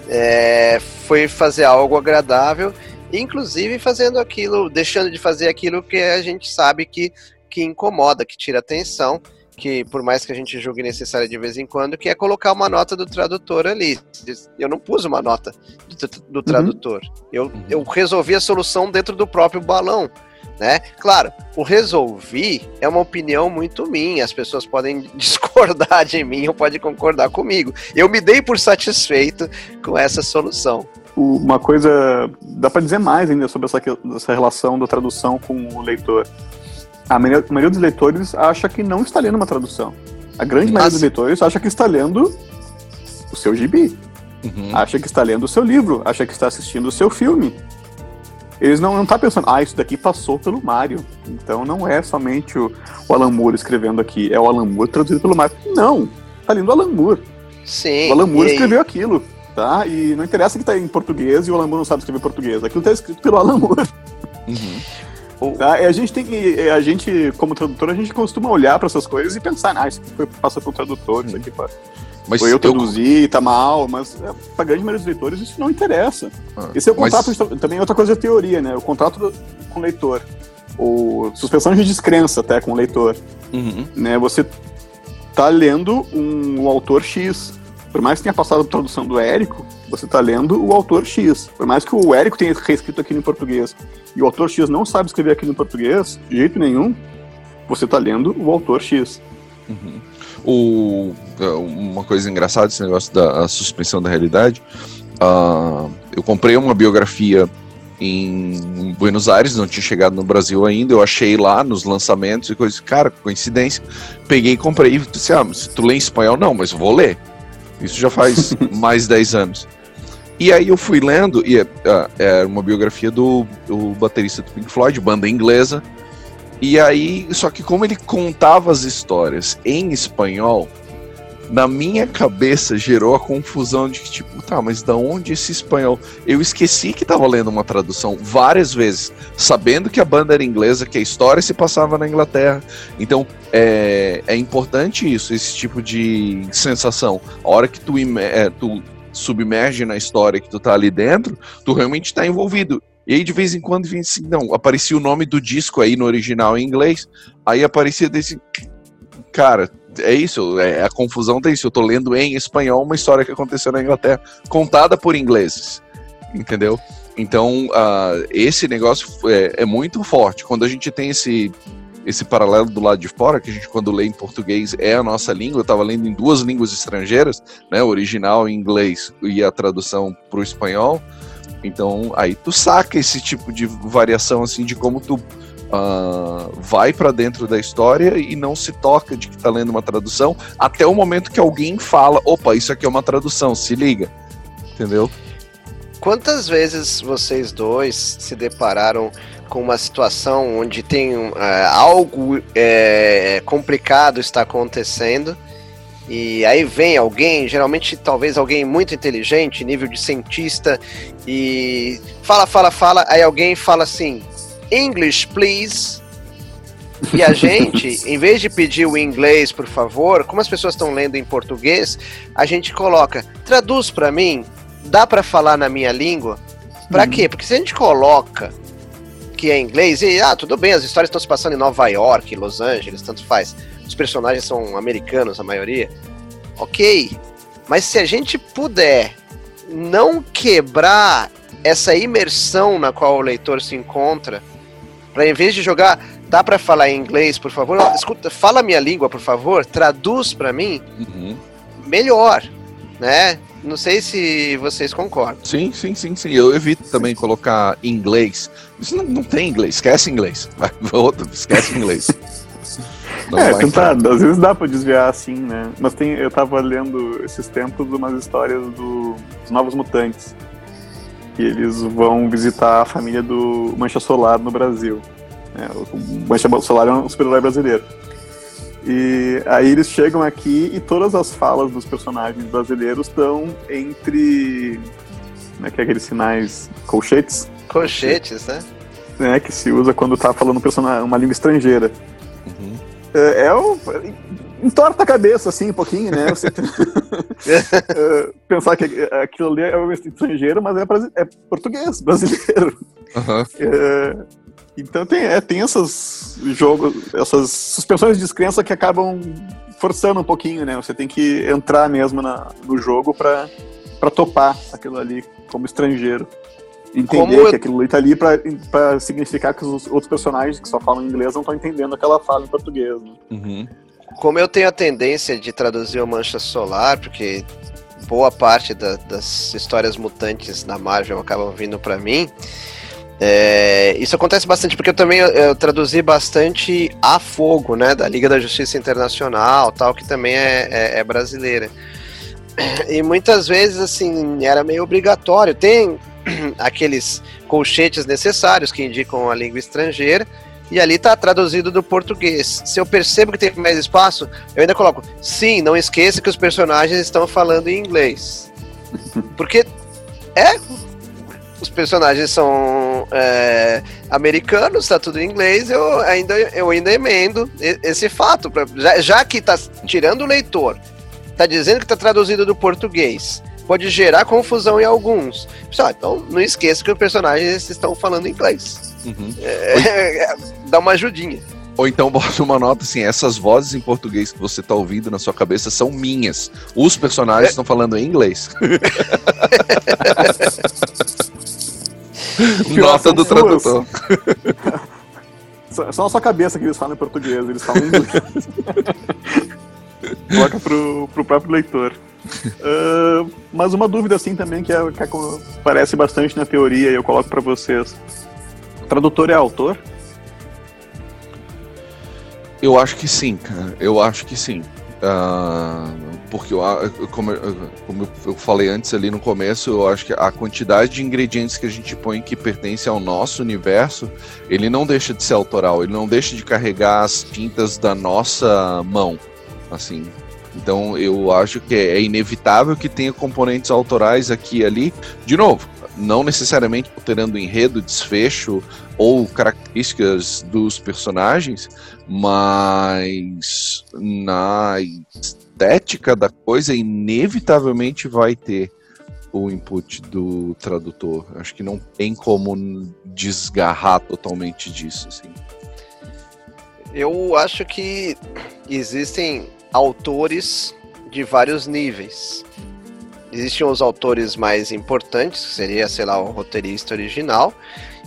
é, foi fazer algo agradável inclusive fazendo aquilo, deixando de fazer aquilo que a gente sabe que, que incomoda, que tira atenção, que por mais que a gente julgue necessário de vez em quando, que é colocar uma nota do tradutor ali. Eu não pus uma nota do, do uhum. tradutor. Uhum. Eu, eu resolvi a solução dentro do próprio balão. Né? Claro, o resolvi é uma opinião muito minha. As pessoas podem discordar de mim ou podem concordar comigo. Eu me dei por satisfeito com essa solução uma coisa. dá para dizer mais ainda sobre essa, essa relação da tradução com o leitor. A maioria, a maioria dos leitores acha que não está lendo uma tradução. A grande maioria dos leitores acha que está lendo o seu gibi. Uhum. Acha que está lendo o seu livro. Acha que está assistindo o seu filme. Eles não estão tá pensando, ah, isso daqui passou pelo Mário. Então não é somente o, o Alan Moore escrevendo aqui, é o Alan Moore traduzido pelo Mário. Não, está lendo o Alan Moore. Sim. O Alan Moore escreveu aquilo tá? E não interessa que tá em português e o Alan Moore não sabe escrever português. Aquilo tá escrito pelo Alan Moore. Uhum. Tá? A gente tem que, a gente, como tradutor, a gente costuma olhar para essas coisas e pensar, ah, isso aqui foi, passa pelo tradutor, isso aqui foi, mas foi eu traduzi, eu... tá mal, mas é, pra grande maioria dos leitores isso não interessa. Ah, Esse é o contrato, mas... também é outra coisa de teoria, né? O contrato do, com o leitor. O suspensão de descrença até com o leitor. Uhum. Né? Você tá lendo um, um autor X, por mais que tenha passado a tradução do Érico, você está lendo o autor X. Por mais que o Érico tenha reescrito aquilo em português e o autor X não sabe escrever aquilo em português, de jeito nenhum, você está lendo o autor X. Uhum. O, é, uma coisa engraçada esse negócio da suspensão da realidade. Uh, eu comprei uma biografia em Buenos Aires, não tinha chegado no Brasil ainda. Eu achei lá nos lançamentos e coisas. Cara, coincidência. Peguei e comprei. Disse, ah, se tu lê em espanhol, não, mas vou ler. Isso já faz mais de 10 anos. E aí eu fui lendo, e é, é, é uma biografia do, do baterista do Pink Floyd, banda inglesa. E aí, só que como ele contava as histórias em espanhol, na minha cabeça gerou a confusão de que, tipo, tá, mas da onde esse espanhol? Eu esqueci que tava lendo uma tradução várias vezes, sabendo que a banda era inglesa, que a história se passava na Inglaterra. Então, é, é importante isso, esse tipo de sensação. A hora que tu, é, tu submerge na história que tu tá ali dentro, tu realmente tá envolvido. E aí de vez em quando vinha assim, não, aparecia o nome do disco aí no original em inglês, aí aparecia desse cara, é isso, é a confusão disso. Eu tô lendo em espanhol uma história que aconteceu na Inglaterra, contada por ingleses, entendeu? Então, uh, esse negócio é, é, muito forte. Quando a gente tem esse, esse paralelo do lado de fora, que a gente, quando lê em português, é a nossa língua, eu tava lendo em duas línguas estrangeiras, né, o original em inglês e a tradução para o espanhol. Então, aí tu saca esse tipo de variação, assim, de como tu uh, vai para dentro da história e não se toca de que está lendo uma tradução até o momento que alguém fala: opa, isso aqui é uma tradução, se liga. Entendeu? Quantas vezes vocês dois se depararam com uma situação onde tem uh, algo é, complicado está acontecendo e aí vem alguém, geralmente talvez alguém muito inteligente, nível de cientista, e fala, fala, fala, aí alguém fala assim: English, please. E a gente, em vez de pedir o inglês, por favor, como as pessoas estão lendo em português, a gente coloca, traduz para mim, dá para falar na minha língua? Para uhum. quê? Porque se a gente coloca que é inglês, e ah, tudo bem, as histórias estão se passando em Nova York, Los Angeles, tanto faz. Os personagens são americanos, a maioria. Ok. Mas se a gente puder não quebrar essa imersão na qual o leitor se encontra, para em vez de jogar, dá para falar em inglês, por favor? Escuta, fala minha língua, por favor, traduz para mim. Uhum. Melhor, né? Não sei se vocês concordam. Sim, sim, sim, sim. Eu evito também colocar inglês. Isso não, não tem inglês, esquece inglês. Vai, outro, esquece inglês. Não é, tentar, às vezes dá pra desviar assim, né? Mas tem, eu tava lendo esses tempos umas histórias do, dos Novos Mutantes que eles vão visitar a família do Mancha Solar no Brasil. É, o Mancha Solar é um super-herói brasileiro. E aí eles chegam aqui e todas as falas dos personagens brasileiros estão entre. Como é que é aqueles sinais? Colchetes? Colchetes, né? É, que se usa quando tá falando uma língua estrangeira. Uhum. É, é o, entorta a cabeça, assim, um pouquinho, né? Você uh, pensar que aquilo ali é um estrangeiro, mas é, é português, brasileiro. Uhum. Uh, então tem, é, tem esses jogos, essas suspensões de descrença que acabam forçando um pouquinho, né? Você tem que entrar mesmo na, no jogo para topar aquilo ali como estrangeiro. Entender como que aquilo ali tá ali para significar que os outros personagens que só falam inglês não estão entendendo aquela fala em português. Né? Uhum como eu tenho a tendência de traduzir o Mancha Solar, porque boa parte da, das histórias mutantes na Marvel acabam vindo para mim. É, isso acontece bastante porque eu também eu, traduzi bastante a Fogo, né, da Liga da Justiça Internacional, tal, que também é, é, é brasileira. E muitas vezes assim era meio obrigatório. Tem aqueles colchetes necessários que indicam a língua estrangeira, e ali tá traduzido do português. Se eu percebo que tem mais espaço, eu ainda coloco, sim, não esqueça que os personagens estão falando em inglês. Porque é. Os personagens são é, americanos, tá tudo em inglês, eu ainda, eu ainda emendo esse fato. Pra, já, já que tá tirando o leitor, tá dizendo que tá traduzido do português pode gerar confusão em alguns. Pessoal, então não esqueça que os personagens estão falando inglês. Uhum. É, é, dá uma ajudinha. Ou então bota uma nota assim, essas vozes em português que você está ouvindo na sua cabeça são minhas. Os personagens é. estão falando em inglês. nota do tradutor. Só na sua cabeça que eles falam em português, eles falam em inglês. Coloca pro, pro próprio leitor. Uh, mas uma dúvida assim também que, é, que aparece bastante na teoria e eu coloco para vocês. Tradutor é autor? Eu acho que sim, cara. Eu acho que sim. Uh, porque eu, como, como, eu falei antes ali no começo, eu acho que a quantidade de ingredientes que a gente põe que pertence ao nosso universo, ele não deixa de ser autoral, ele não deixa de carregar as tintas da nossa mão, assim, Então eu acho que é inevitável que tenha componentes autorais aqui e ali. De novo, não necessariamente alterando enredo, desfecho ou características dos personagens, mas na estética da coisa inevitavelmente vai ter o input do tradutor. Acho que não tem como desgarrar totalmente disso. Assim. Eu acho que existem autores de vários níveis. Existem os autores mais importantes, que seria, sei lá, o roteirista original.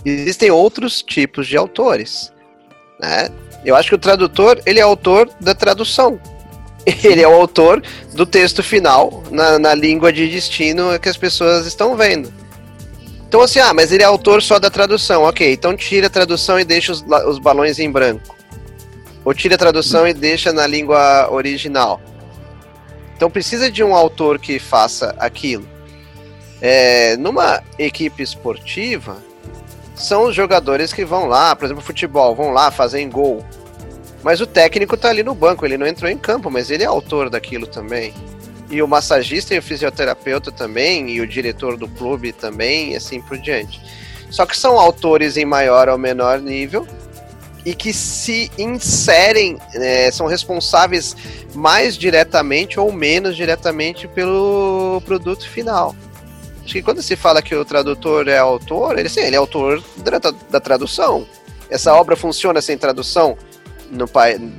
Existem outros tipos de autores. Né? Eu acho que o tradutor, ele é autor da tradução. Ele é o autor do texto final na, na língua de destino que as pessoas estão vendo. Então, assim, ah, mas ele é autor só da tradução. Ok, então tira a tradução e deixa os, os balões em branco. Ou tira a tradução e deixa na língua original. Então precisa de um autor que faça aquilo. É, numa equipe esportiva, são os jogadores que vão lá, por exemplo, futebol, vão lá, fazem gol. Mas o técnico tá ali no banco, ele não entrou em campo, mas ele é autor daquilo também. E o massagista e o fisioterapeuta também, e o diretor do clube também, e assim por diante. Só que são autores em maior ou menor nível, e que se inserem, é, são responsáveis mais diretamente ou menos diretamente pelo produto final. Acho que quando se fala que o tradutor é autor, ele, sim, ele é autor da, da tradução. Essa obra funciona sem tradução no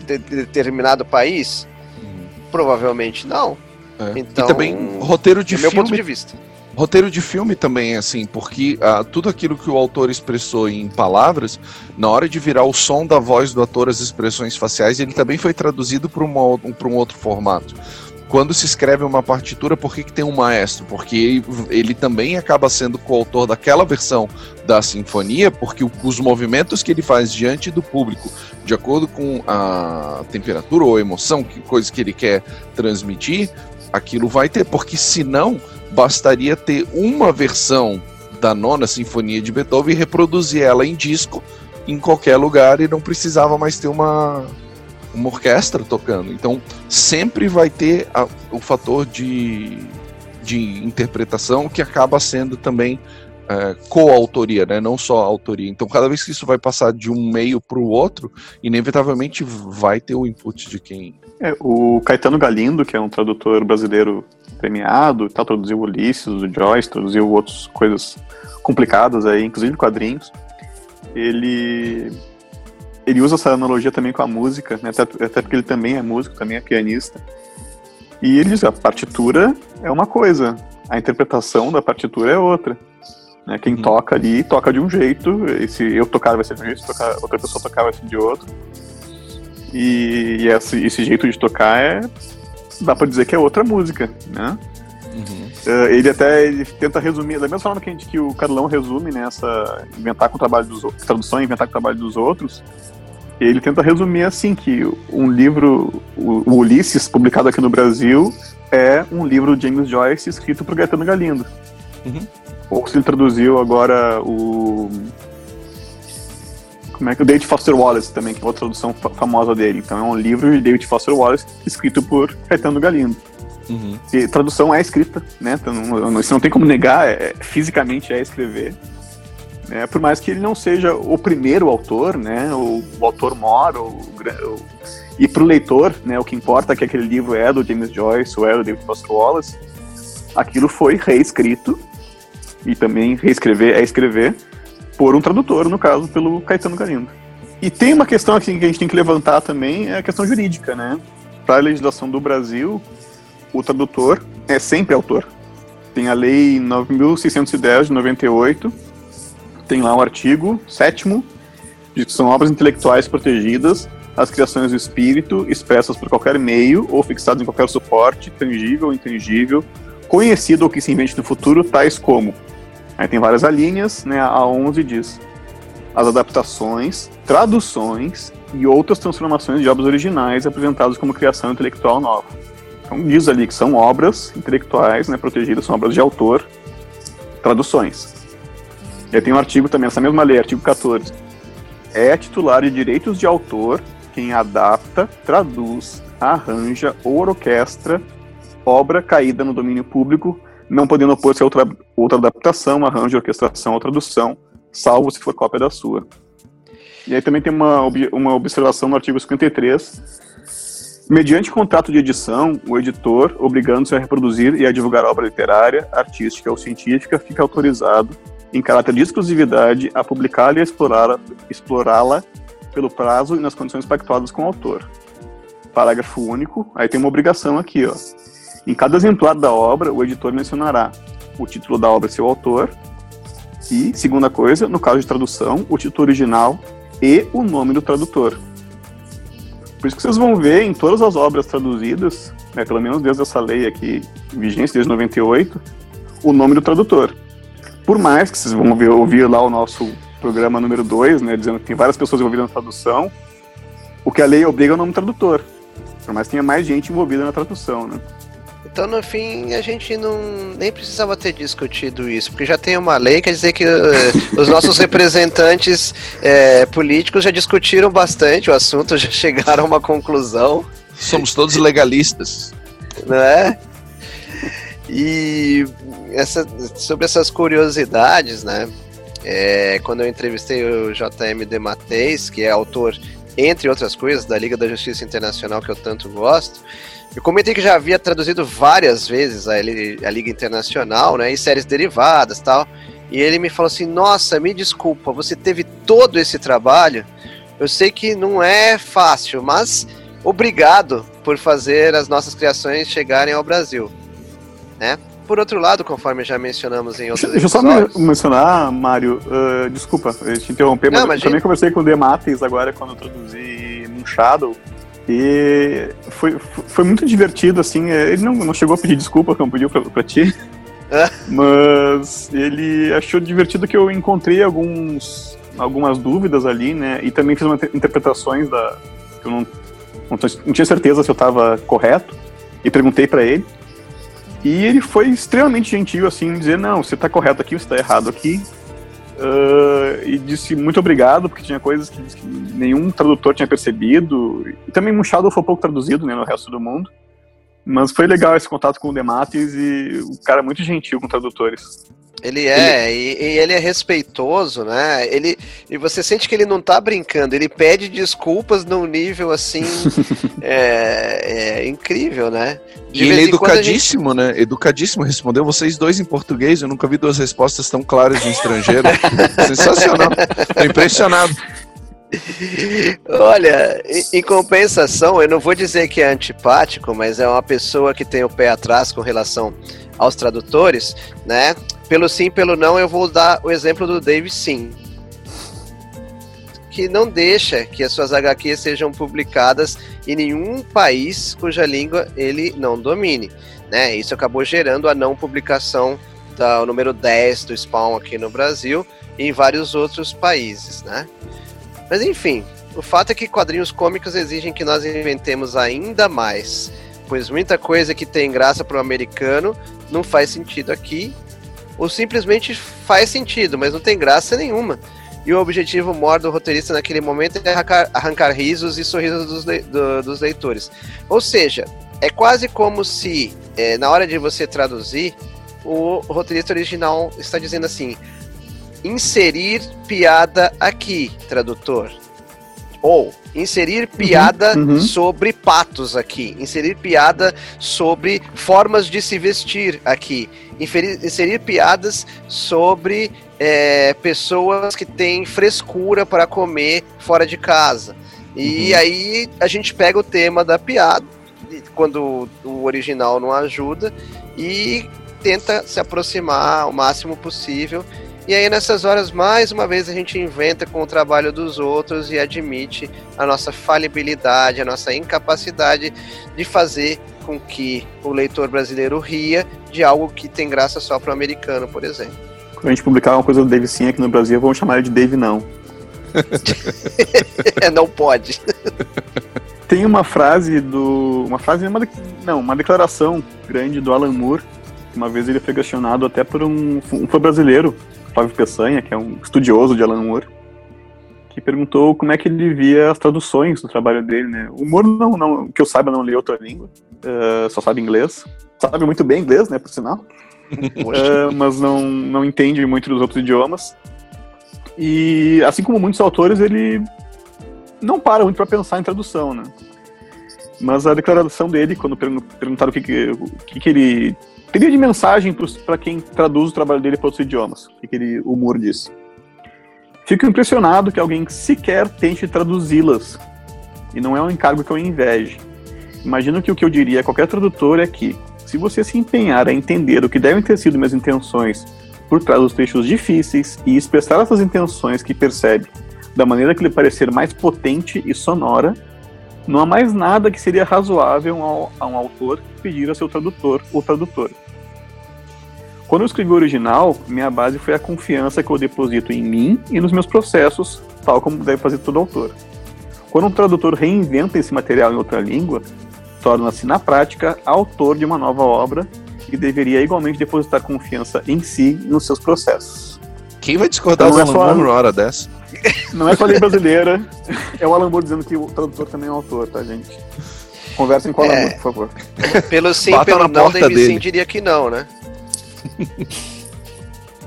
de, de determinado país? Uhum. Provavelmente não. É. Então, e também roteiro de é filme. Meu ponto de vista. Roteiro de filme também é assim, porque ah, tudo aquilo que o autor expressou em palavras, na hora de virar o som da voz do ator, as expressões faciais, ele também foi traduzido para um, outro formato. Quando se escreve uma partitura, por que, que tem um maestro? Porque ele, ele também acaba sendo coautor daquela versão da sinfonia, porque os movimentos que ele faz diante do público, de acordo com a temperatura ou emoção, que coisa que ele quer transmitir, aquilo vai ter, porque senão bastaria ter uma versão da nona sinfonia de Beethoven e reproduzir ela em disco em qualquer lugar e não precisava mais ter uma, uma orquestra tocando. Então sempre vai ter a, o fator de, de interpretação que acaba sendo também é, coautoria, né? não só autoria. Então, cada vez que isso vai passar de um meio para o outro, inevitavelmente vai ter o input de quem. É, o Caetano Galindo, que é um tradutor brasileiro premiado, tá, traduziu Ulisses, o Joyce, traduziu outras coisas complicadas aí, inclusive quadrinhos. Ele ele usa essa analogia também com a música, né? até, até porque ele também é músico, também é pianista. E ele diz: a partitura é uma coisa, a interpretação da partitura é outra. Né? Quem uhum. toca ali, toca de um jeito, e se eu tocar vai ser de um jeito, se tocar, outra pessoa tocar vai ser de outro. E, e esse, esse, jeito de tocar é. dá pra dizer que é outra música, né? Uhum. Uh, ele até ele tenta resumir, da mesma forma que, a gente, que o Carlão resume nessa né, inventar com o trabalho dos outros, tradução e inventar com o trabalho dos outros, ele tenta resumir assim que um livro, o, o Ulisses, publicado aqui no Brasil, é um livro de James Joyce escrito por Gaetano Galindo. Uhum. Ou se ele traduziu agora o. Como é que o David Foster Wallace também, que é outra tradução famosa dele. Então é um livro de David Foster Wallace escrito por Caetano Galindo. Uhum. E tradução é escrita, né? Então, não, não, não tem como negar, é, fisicamente é escrever. Né? Por mais que ele não seja o primeiro autor, né? O, o autor mor, o, o, e para o leitor, né? O que importa é que aquele livro é do James Joyce ou é do David Foster Wallace. Aquilo foi reescrito e também reescrever é escrever por um tradutor, no caso, pelo Caetano Galindo. E tem uma questão aqui que a gente tem que levantar também, é a questão jurídica, né? Para a legislação do Brasil, o tradutor é sempre autor. Tem a lei 9610 de 98, tem lá um artigo 7 diz que são obras intelectuais protegidas, as criações do espírito, expressas por qualquer meio ou fixadas em qualquer suporte, tangível ou intangível, conhecido ou que se invente no futuro, tais como Aí tem várias linhas, né? A 11 diz as adaptações, traduções e outras transformações de obras originais apresentadas como criação intelectual nova. Então diz ali que são obras intelectuais, né, protegidas, são obras de autor, traduções. E aí tem um artigo também, essa mesma lei, artigo 14. É titular de direitos de autor quem adapta, traduz, arranja ou orquestra obra caída no domínio público, não podendo opor-se a outra, outra adaptação, arranjo, orquestração ou tradução, salvo se for cópia da sua. E aí também tem uma, uma observação no artigo 53. Mediante contrato de edição, o editor, obrigando-se a reproduzir e a divulgar obra literária, artística ou científica, fica autorizado, em caráter de exclusividade, a publicá-la e explorá-la explorá pelo prazo e nas condições pactuadas com o autor. Parágrafo único, aí tem uma obrigação aqui, ó. Em cada exemplar da obra, o editor mencionará o título da obra e seu autor, e, segunda coisa, no caso de tradução, o título original e o nome do tradutor. Por isso que vocês vão ver em todas as obras traduzidas, né, pelo menos desde essa lei aqui, vigência desde 98, o nome do tradutor. Por mais que vocês vão ouvir lá o nosso programa número 2, né, dizendo que tem várias pessoas envolvidas na tradução, o que a lei obriga é o nome do tradutor. Por mais que tenha mais gente envolvida na tradução, né? Então, no fim, a gente não nem precisava ter discutido isso, porque já tem uma lei, quer dizer que uh, os nossos representantes uh, políticos já discutiram bastante o assunto, já chegaram a uma conclusão. Somos todos legalistas. Não é? E essa, sobre essas curiosidades, né? É, quando eu entrevistei o JM de Mateis, que é autor, entre outras coisas, da Liga da Justiça Internacional, que eu tanto gosto, eu comentei que já havia traduzido várias vezes a, a Liga Internacional, né, e séries derivadas tal. E ele me falou assim: Nossa, me desculpa, você teve todo esse trabalho. Eu sei que não é fácil, mas obrigado por fazer as nossas criações chegarem ao Brasil, né? Por outro lado, conforme já mencionamos em outros Deixa eu só mencionar, Mário, uh, desculpa te interromper, mas não, eu também conversei com o Demates agora quando eu traduzi Moon Shadow, e foi, foi muito divertido, assim. É, ele não, não chegou a pedir desculpa, como pediu pra, pra ti. É. Mas ele achou divertido que eu encontrei alguns, algumas dúvidas ali, né? E também fiz umas interpretações da. Eu não, não, não tinha certeza se eu estava correto. E perguntei para ele. E ele foi extremamente gentil, assim, em dizer: não, você está correto aqui, você está errado aqui. Uh, e disse muito obrigado, porque tinha coisas que, que, nenhum tradutor tinha percebido. E também Munchado foi pouco traduzido né, no resto do mundo. Mas foi legal esse contato com o Demates e o cara é muito gentil com tradutores. Ele é, ele... E, e, ele é respeitoso, né? Ele, e você sente que ele não tá brincando, ele pede desculpas num nível assim. é, é, incrível, né? De e ele é educadíssimo, gente... né? Educadíssimo, respondeu vocês dois em português. Eu nunca vi duas respostas tão claras de um estrangeiro. Sensacional. Tô impressionado. Olha, em, em, compensação, eu não vou dizer que é antipático, mas é uma pessoa que tem o pé atrás com relação aos tradutores, né? Pelo sim, pelo não, eu vou dar o exemplo do Dave Sim, que não deixa que as suas HQs sejam publicadas em nenhum país cuja língua ele não domine. Né? Isso acabou gerando a não publicação do número 10 do Spawn aqui no Brasil e em vários outros países. Né? Mas enfim, o fato é que quadrinhos cômicos exigem que nós inventemos ainda mais, pois muita coisa que tem graça para o americano não faz sentido aqui, ou simplesmente faz sentido, mas não tem graça nenhuma. E o objetivo maior do roteirista naquele momento é arrancar, arrancar risos e sorrisos dos, le, do, dos leitores. Ou seja, é quase como se, é, na hora de você traduzir, o roteirista original está dizendo assim: inserir piada aqui, tradutor. Ou inserir uhum, piada uhum, uhum. sobre patos aqui, inserir piada sobre formas de se vestir aqui, inserir, inserir piadas sobre é, pessoas que têm frescura para comer fora de casa. E uhum. aí a gente pega o tema da piada, quando o original não ajuda, e tenta se aproximar o máximo possível e aí nessas horas, mais uma vez, a gente inventa com o trabalho dos outros e admite a nossa falibilidade, a nossa incapacidade de fazer com que o leitor brasileiro ria de algo que tem graça só para o americano, por exemplo. Quando a gente publicar uma coisa do Dave Sim aqui no Brasil, vamos chamar ele de Dave Não. não pode. Tem uma frase do. Uma frase. Uma, não, uma declaração grande do Alan Moore. Uma vez ele foi questionado até por um, um fã brasileiro Flávio Peçanha, que é um estudioso de Alan Moore, que perguntou como é que ele via as traduções do trabalho dele, né? O humor, não, não, que eu saiba, não lê outra língua, uh, só sabe inglês. Sabe muito bem inglês, né, por sinal. uh, mas não, não entende muito dos outros idiomas. E, assim como muitos autores, ele não para muito para pensar em tradução, né? Mas a declaração dele, quando perguntaram o que, que, o que, que ele teria de mensagem para quem traduz o trabalho dele para outros idiomas, o que, ele, o humor disse. Fico impressionado que alguém sequer tente traduzi-las. E não é um encargo que eu inveje. Imagino que o que eu diria a qualquer tradutor é que, se você se empenhar a entender o que devem ter sido minhas intenções por trás dos textos difíceis e expressar essas intenções que percebe da maneira que lhe parecer mais potente e sonora, não há mais nada que seria razoável a um autor pedir a seu tradutor ou tradutora. Quando eu escrevi o original, minha base foi a confiança que eu deposito em mim e nos meus processos, tal como deve fazer todo autor. Quando um tradutor reinventa esse material em outra língua, torna-se, na prática, autor de uma nova obra e deveria igualmente depositar confiança em si e nos seus processos. Quem vai discordar então, do Alan Moore hora dessa? Não é só lei brasileira, é o Alan Moore dizendo que o tradutor também é um autor, tá, gente? Conversem com o Alan é, Moore, por favor. Pelo sim, Bata pelo não, David sim diria que não, né?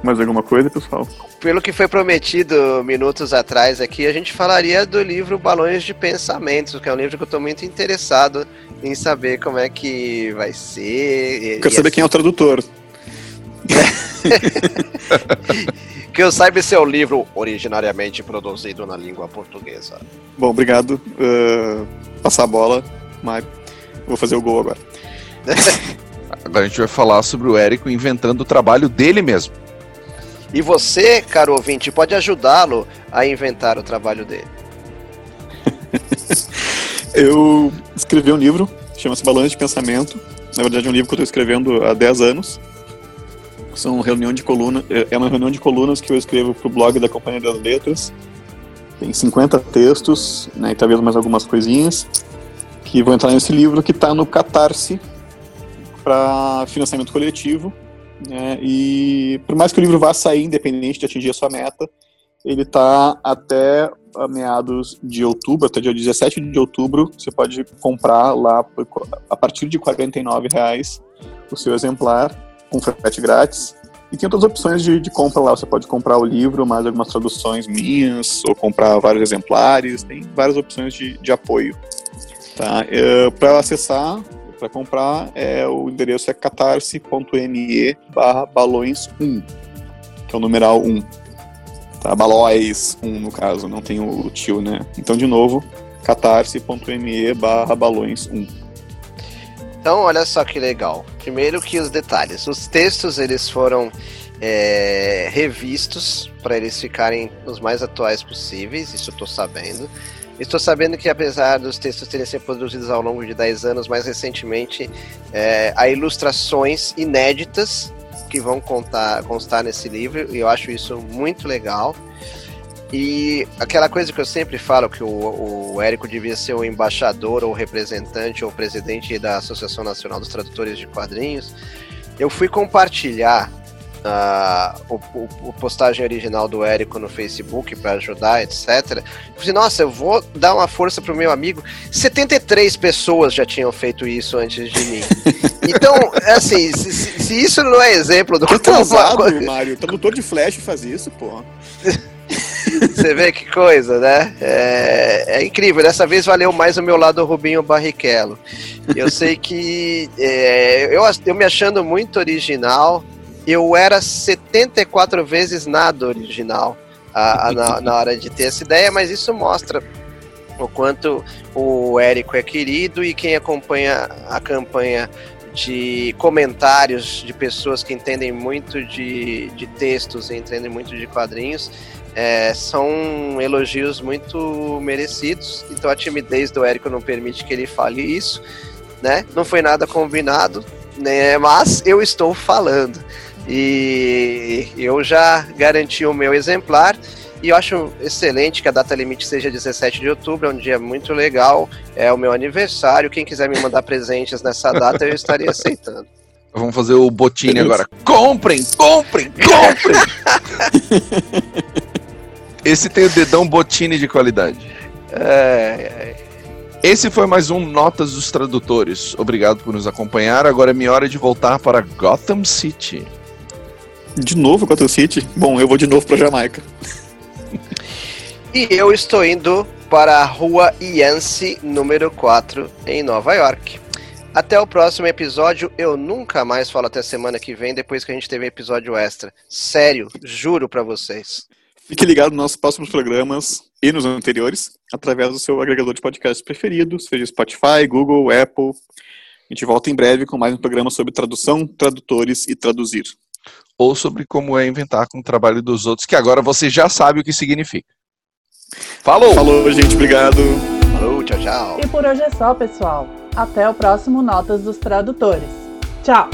Mais alguma coisa, pessoal? Pelo que foi prometido minutos atrás aqui, a gente falaria do livro Balões de Pensamentos, que é um livro que eu estou muito interessado em saber como é que vai ser. Quero saber quem é o tradutor. que eu saiba esse é o livro originariamente produzido na língua portuguesa. Bom, obrigado. Uh, passar a bola, Mário. Vou fazer o gol agora. Agora a gente vai falar sobre o Érico inventando o trabalho dele mesmo. E você, caro ouvinte, pode ajudá-lo a inventar o trabalho dele. eu escrevi um livro, chama-se Balanço de Pensamento. Na verdade, é um livro que eu estou escrevendo há 10 anos. São reunião de colunas, é uma reunião de colunas que eu escrevo para o blog da Companhia das Letras. Tem 50 textos, né, e talvez mais algumas coisinhas, que vão entrar nesse livro que está no Catarse, para financiamento coletivo. Né, e por mais que o livro vá sair independente de atingir a sua meta, ele está até meados de outubro, até dia 17 de outubro, você pode comprar lá a partir de 49 reais o seu exemplar com frete grátis. E tem outras opções de, de, compra lá. Você pode comprar o livro, mais algumas traduções minhas, ou comprar vários exemplares. Tem várias opções de, de apoio. Tá? É, Para acessar, para comprar, é, o endereço é catarse.me barra balões1, que é o numeral 1. Tá? Balóis 1, no caso, não tem o, tio, né? Então, de novo, catarse.me barra balões1. Então, olha só que legal. Primeiro que os detalhes. Os textos, eles foram é, revistos para eles ficarem os mais atuais possíveis, isso eu estou sabendo. Estou sabendo que, apesar dos textos terem sido produzidos ao longo de 10 anos, mais recentemente, é, há ilustrações inéditas que vão contar, constar nesse livro, e eu acho isso muito legal. E aquela coisa que eu sempre falo, que o, o Érico devia ser o embaixador, ou representante, ou presidente da Associação Nacional dos Tradutores de Quadrinhos, eu fui compartilhar uh, o, o, o, postagem original do Érico no Facebook para ajudar, etc. Eu falei, nossa, eu vou dar uma força pro meu amigo. 73 pessoas já tinham feito isso antes de mim. Então, assim, se, se isso não é exemplo do que atrasado, uma... Mário. Tradutor de Flash faz isso, pô. Você vê que coisa, né? É, é, incrível. Dessa vez valeu mais o meu lado Rubinho Barrichello. Eu sei que é, eu, eu me achando muito original, eu era 74 vezes nada original a, a, na, na hora de ter essa ideia, mas isso mostra o quanto o Érico é querido e quem acompanha a campanha de comentários de pessoas que entendem muito de, de textos e entendem muito de quadrinhos é, são elogios muito merecidos. Então a timidez do Érico não permite que ele fale isso, né? Não foi nada combinado, né? Mas eu estou falando. E eu já garanti o meu exemplar. E eu acho excelente que a data limite seja 17 de outubro, é um dia muito legal, é o meu aniversário. Quem quiser me mandar presentes nessa data, eu estaria aceitando. Vamos fazer o botine agora. Comprem, comprem, comprem! Esse tem o dedão botine de qualidade. É, Esse foi mais um Notas dos Tradutores. Obrigado por nos acompanhar. Agora é minha hora de voltar para Gotham City. De novo Gotham City? Bom, eu vou de novo pra Jamaica. E eu estou indo para a rua Yancey, número 4, em Nova York. Até o próximo episódio. Eu nunca mais falo até semana que vem, depois que a gente teve episódio extra. Sério, juro pra vocês. Fique ligado nos nossos próximos programas e nos anteriores, através do seu agregador de podcast preferido, seja Spotify, Google, Apple. A gente volta em breve com mais um programa sobre tradução, tradutores e traduzir. Ou sobre como é inventar com o trabalho dos outros, que agora você já sabe o que significa. Falou! Falou, gente. Obrigado. Falou, tchau, tchau. E por hoje é só, pessoal. Até o próximo Notas dos Tradutores. Tchau!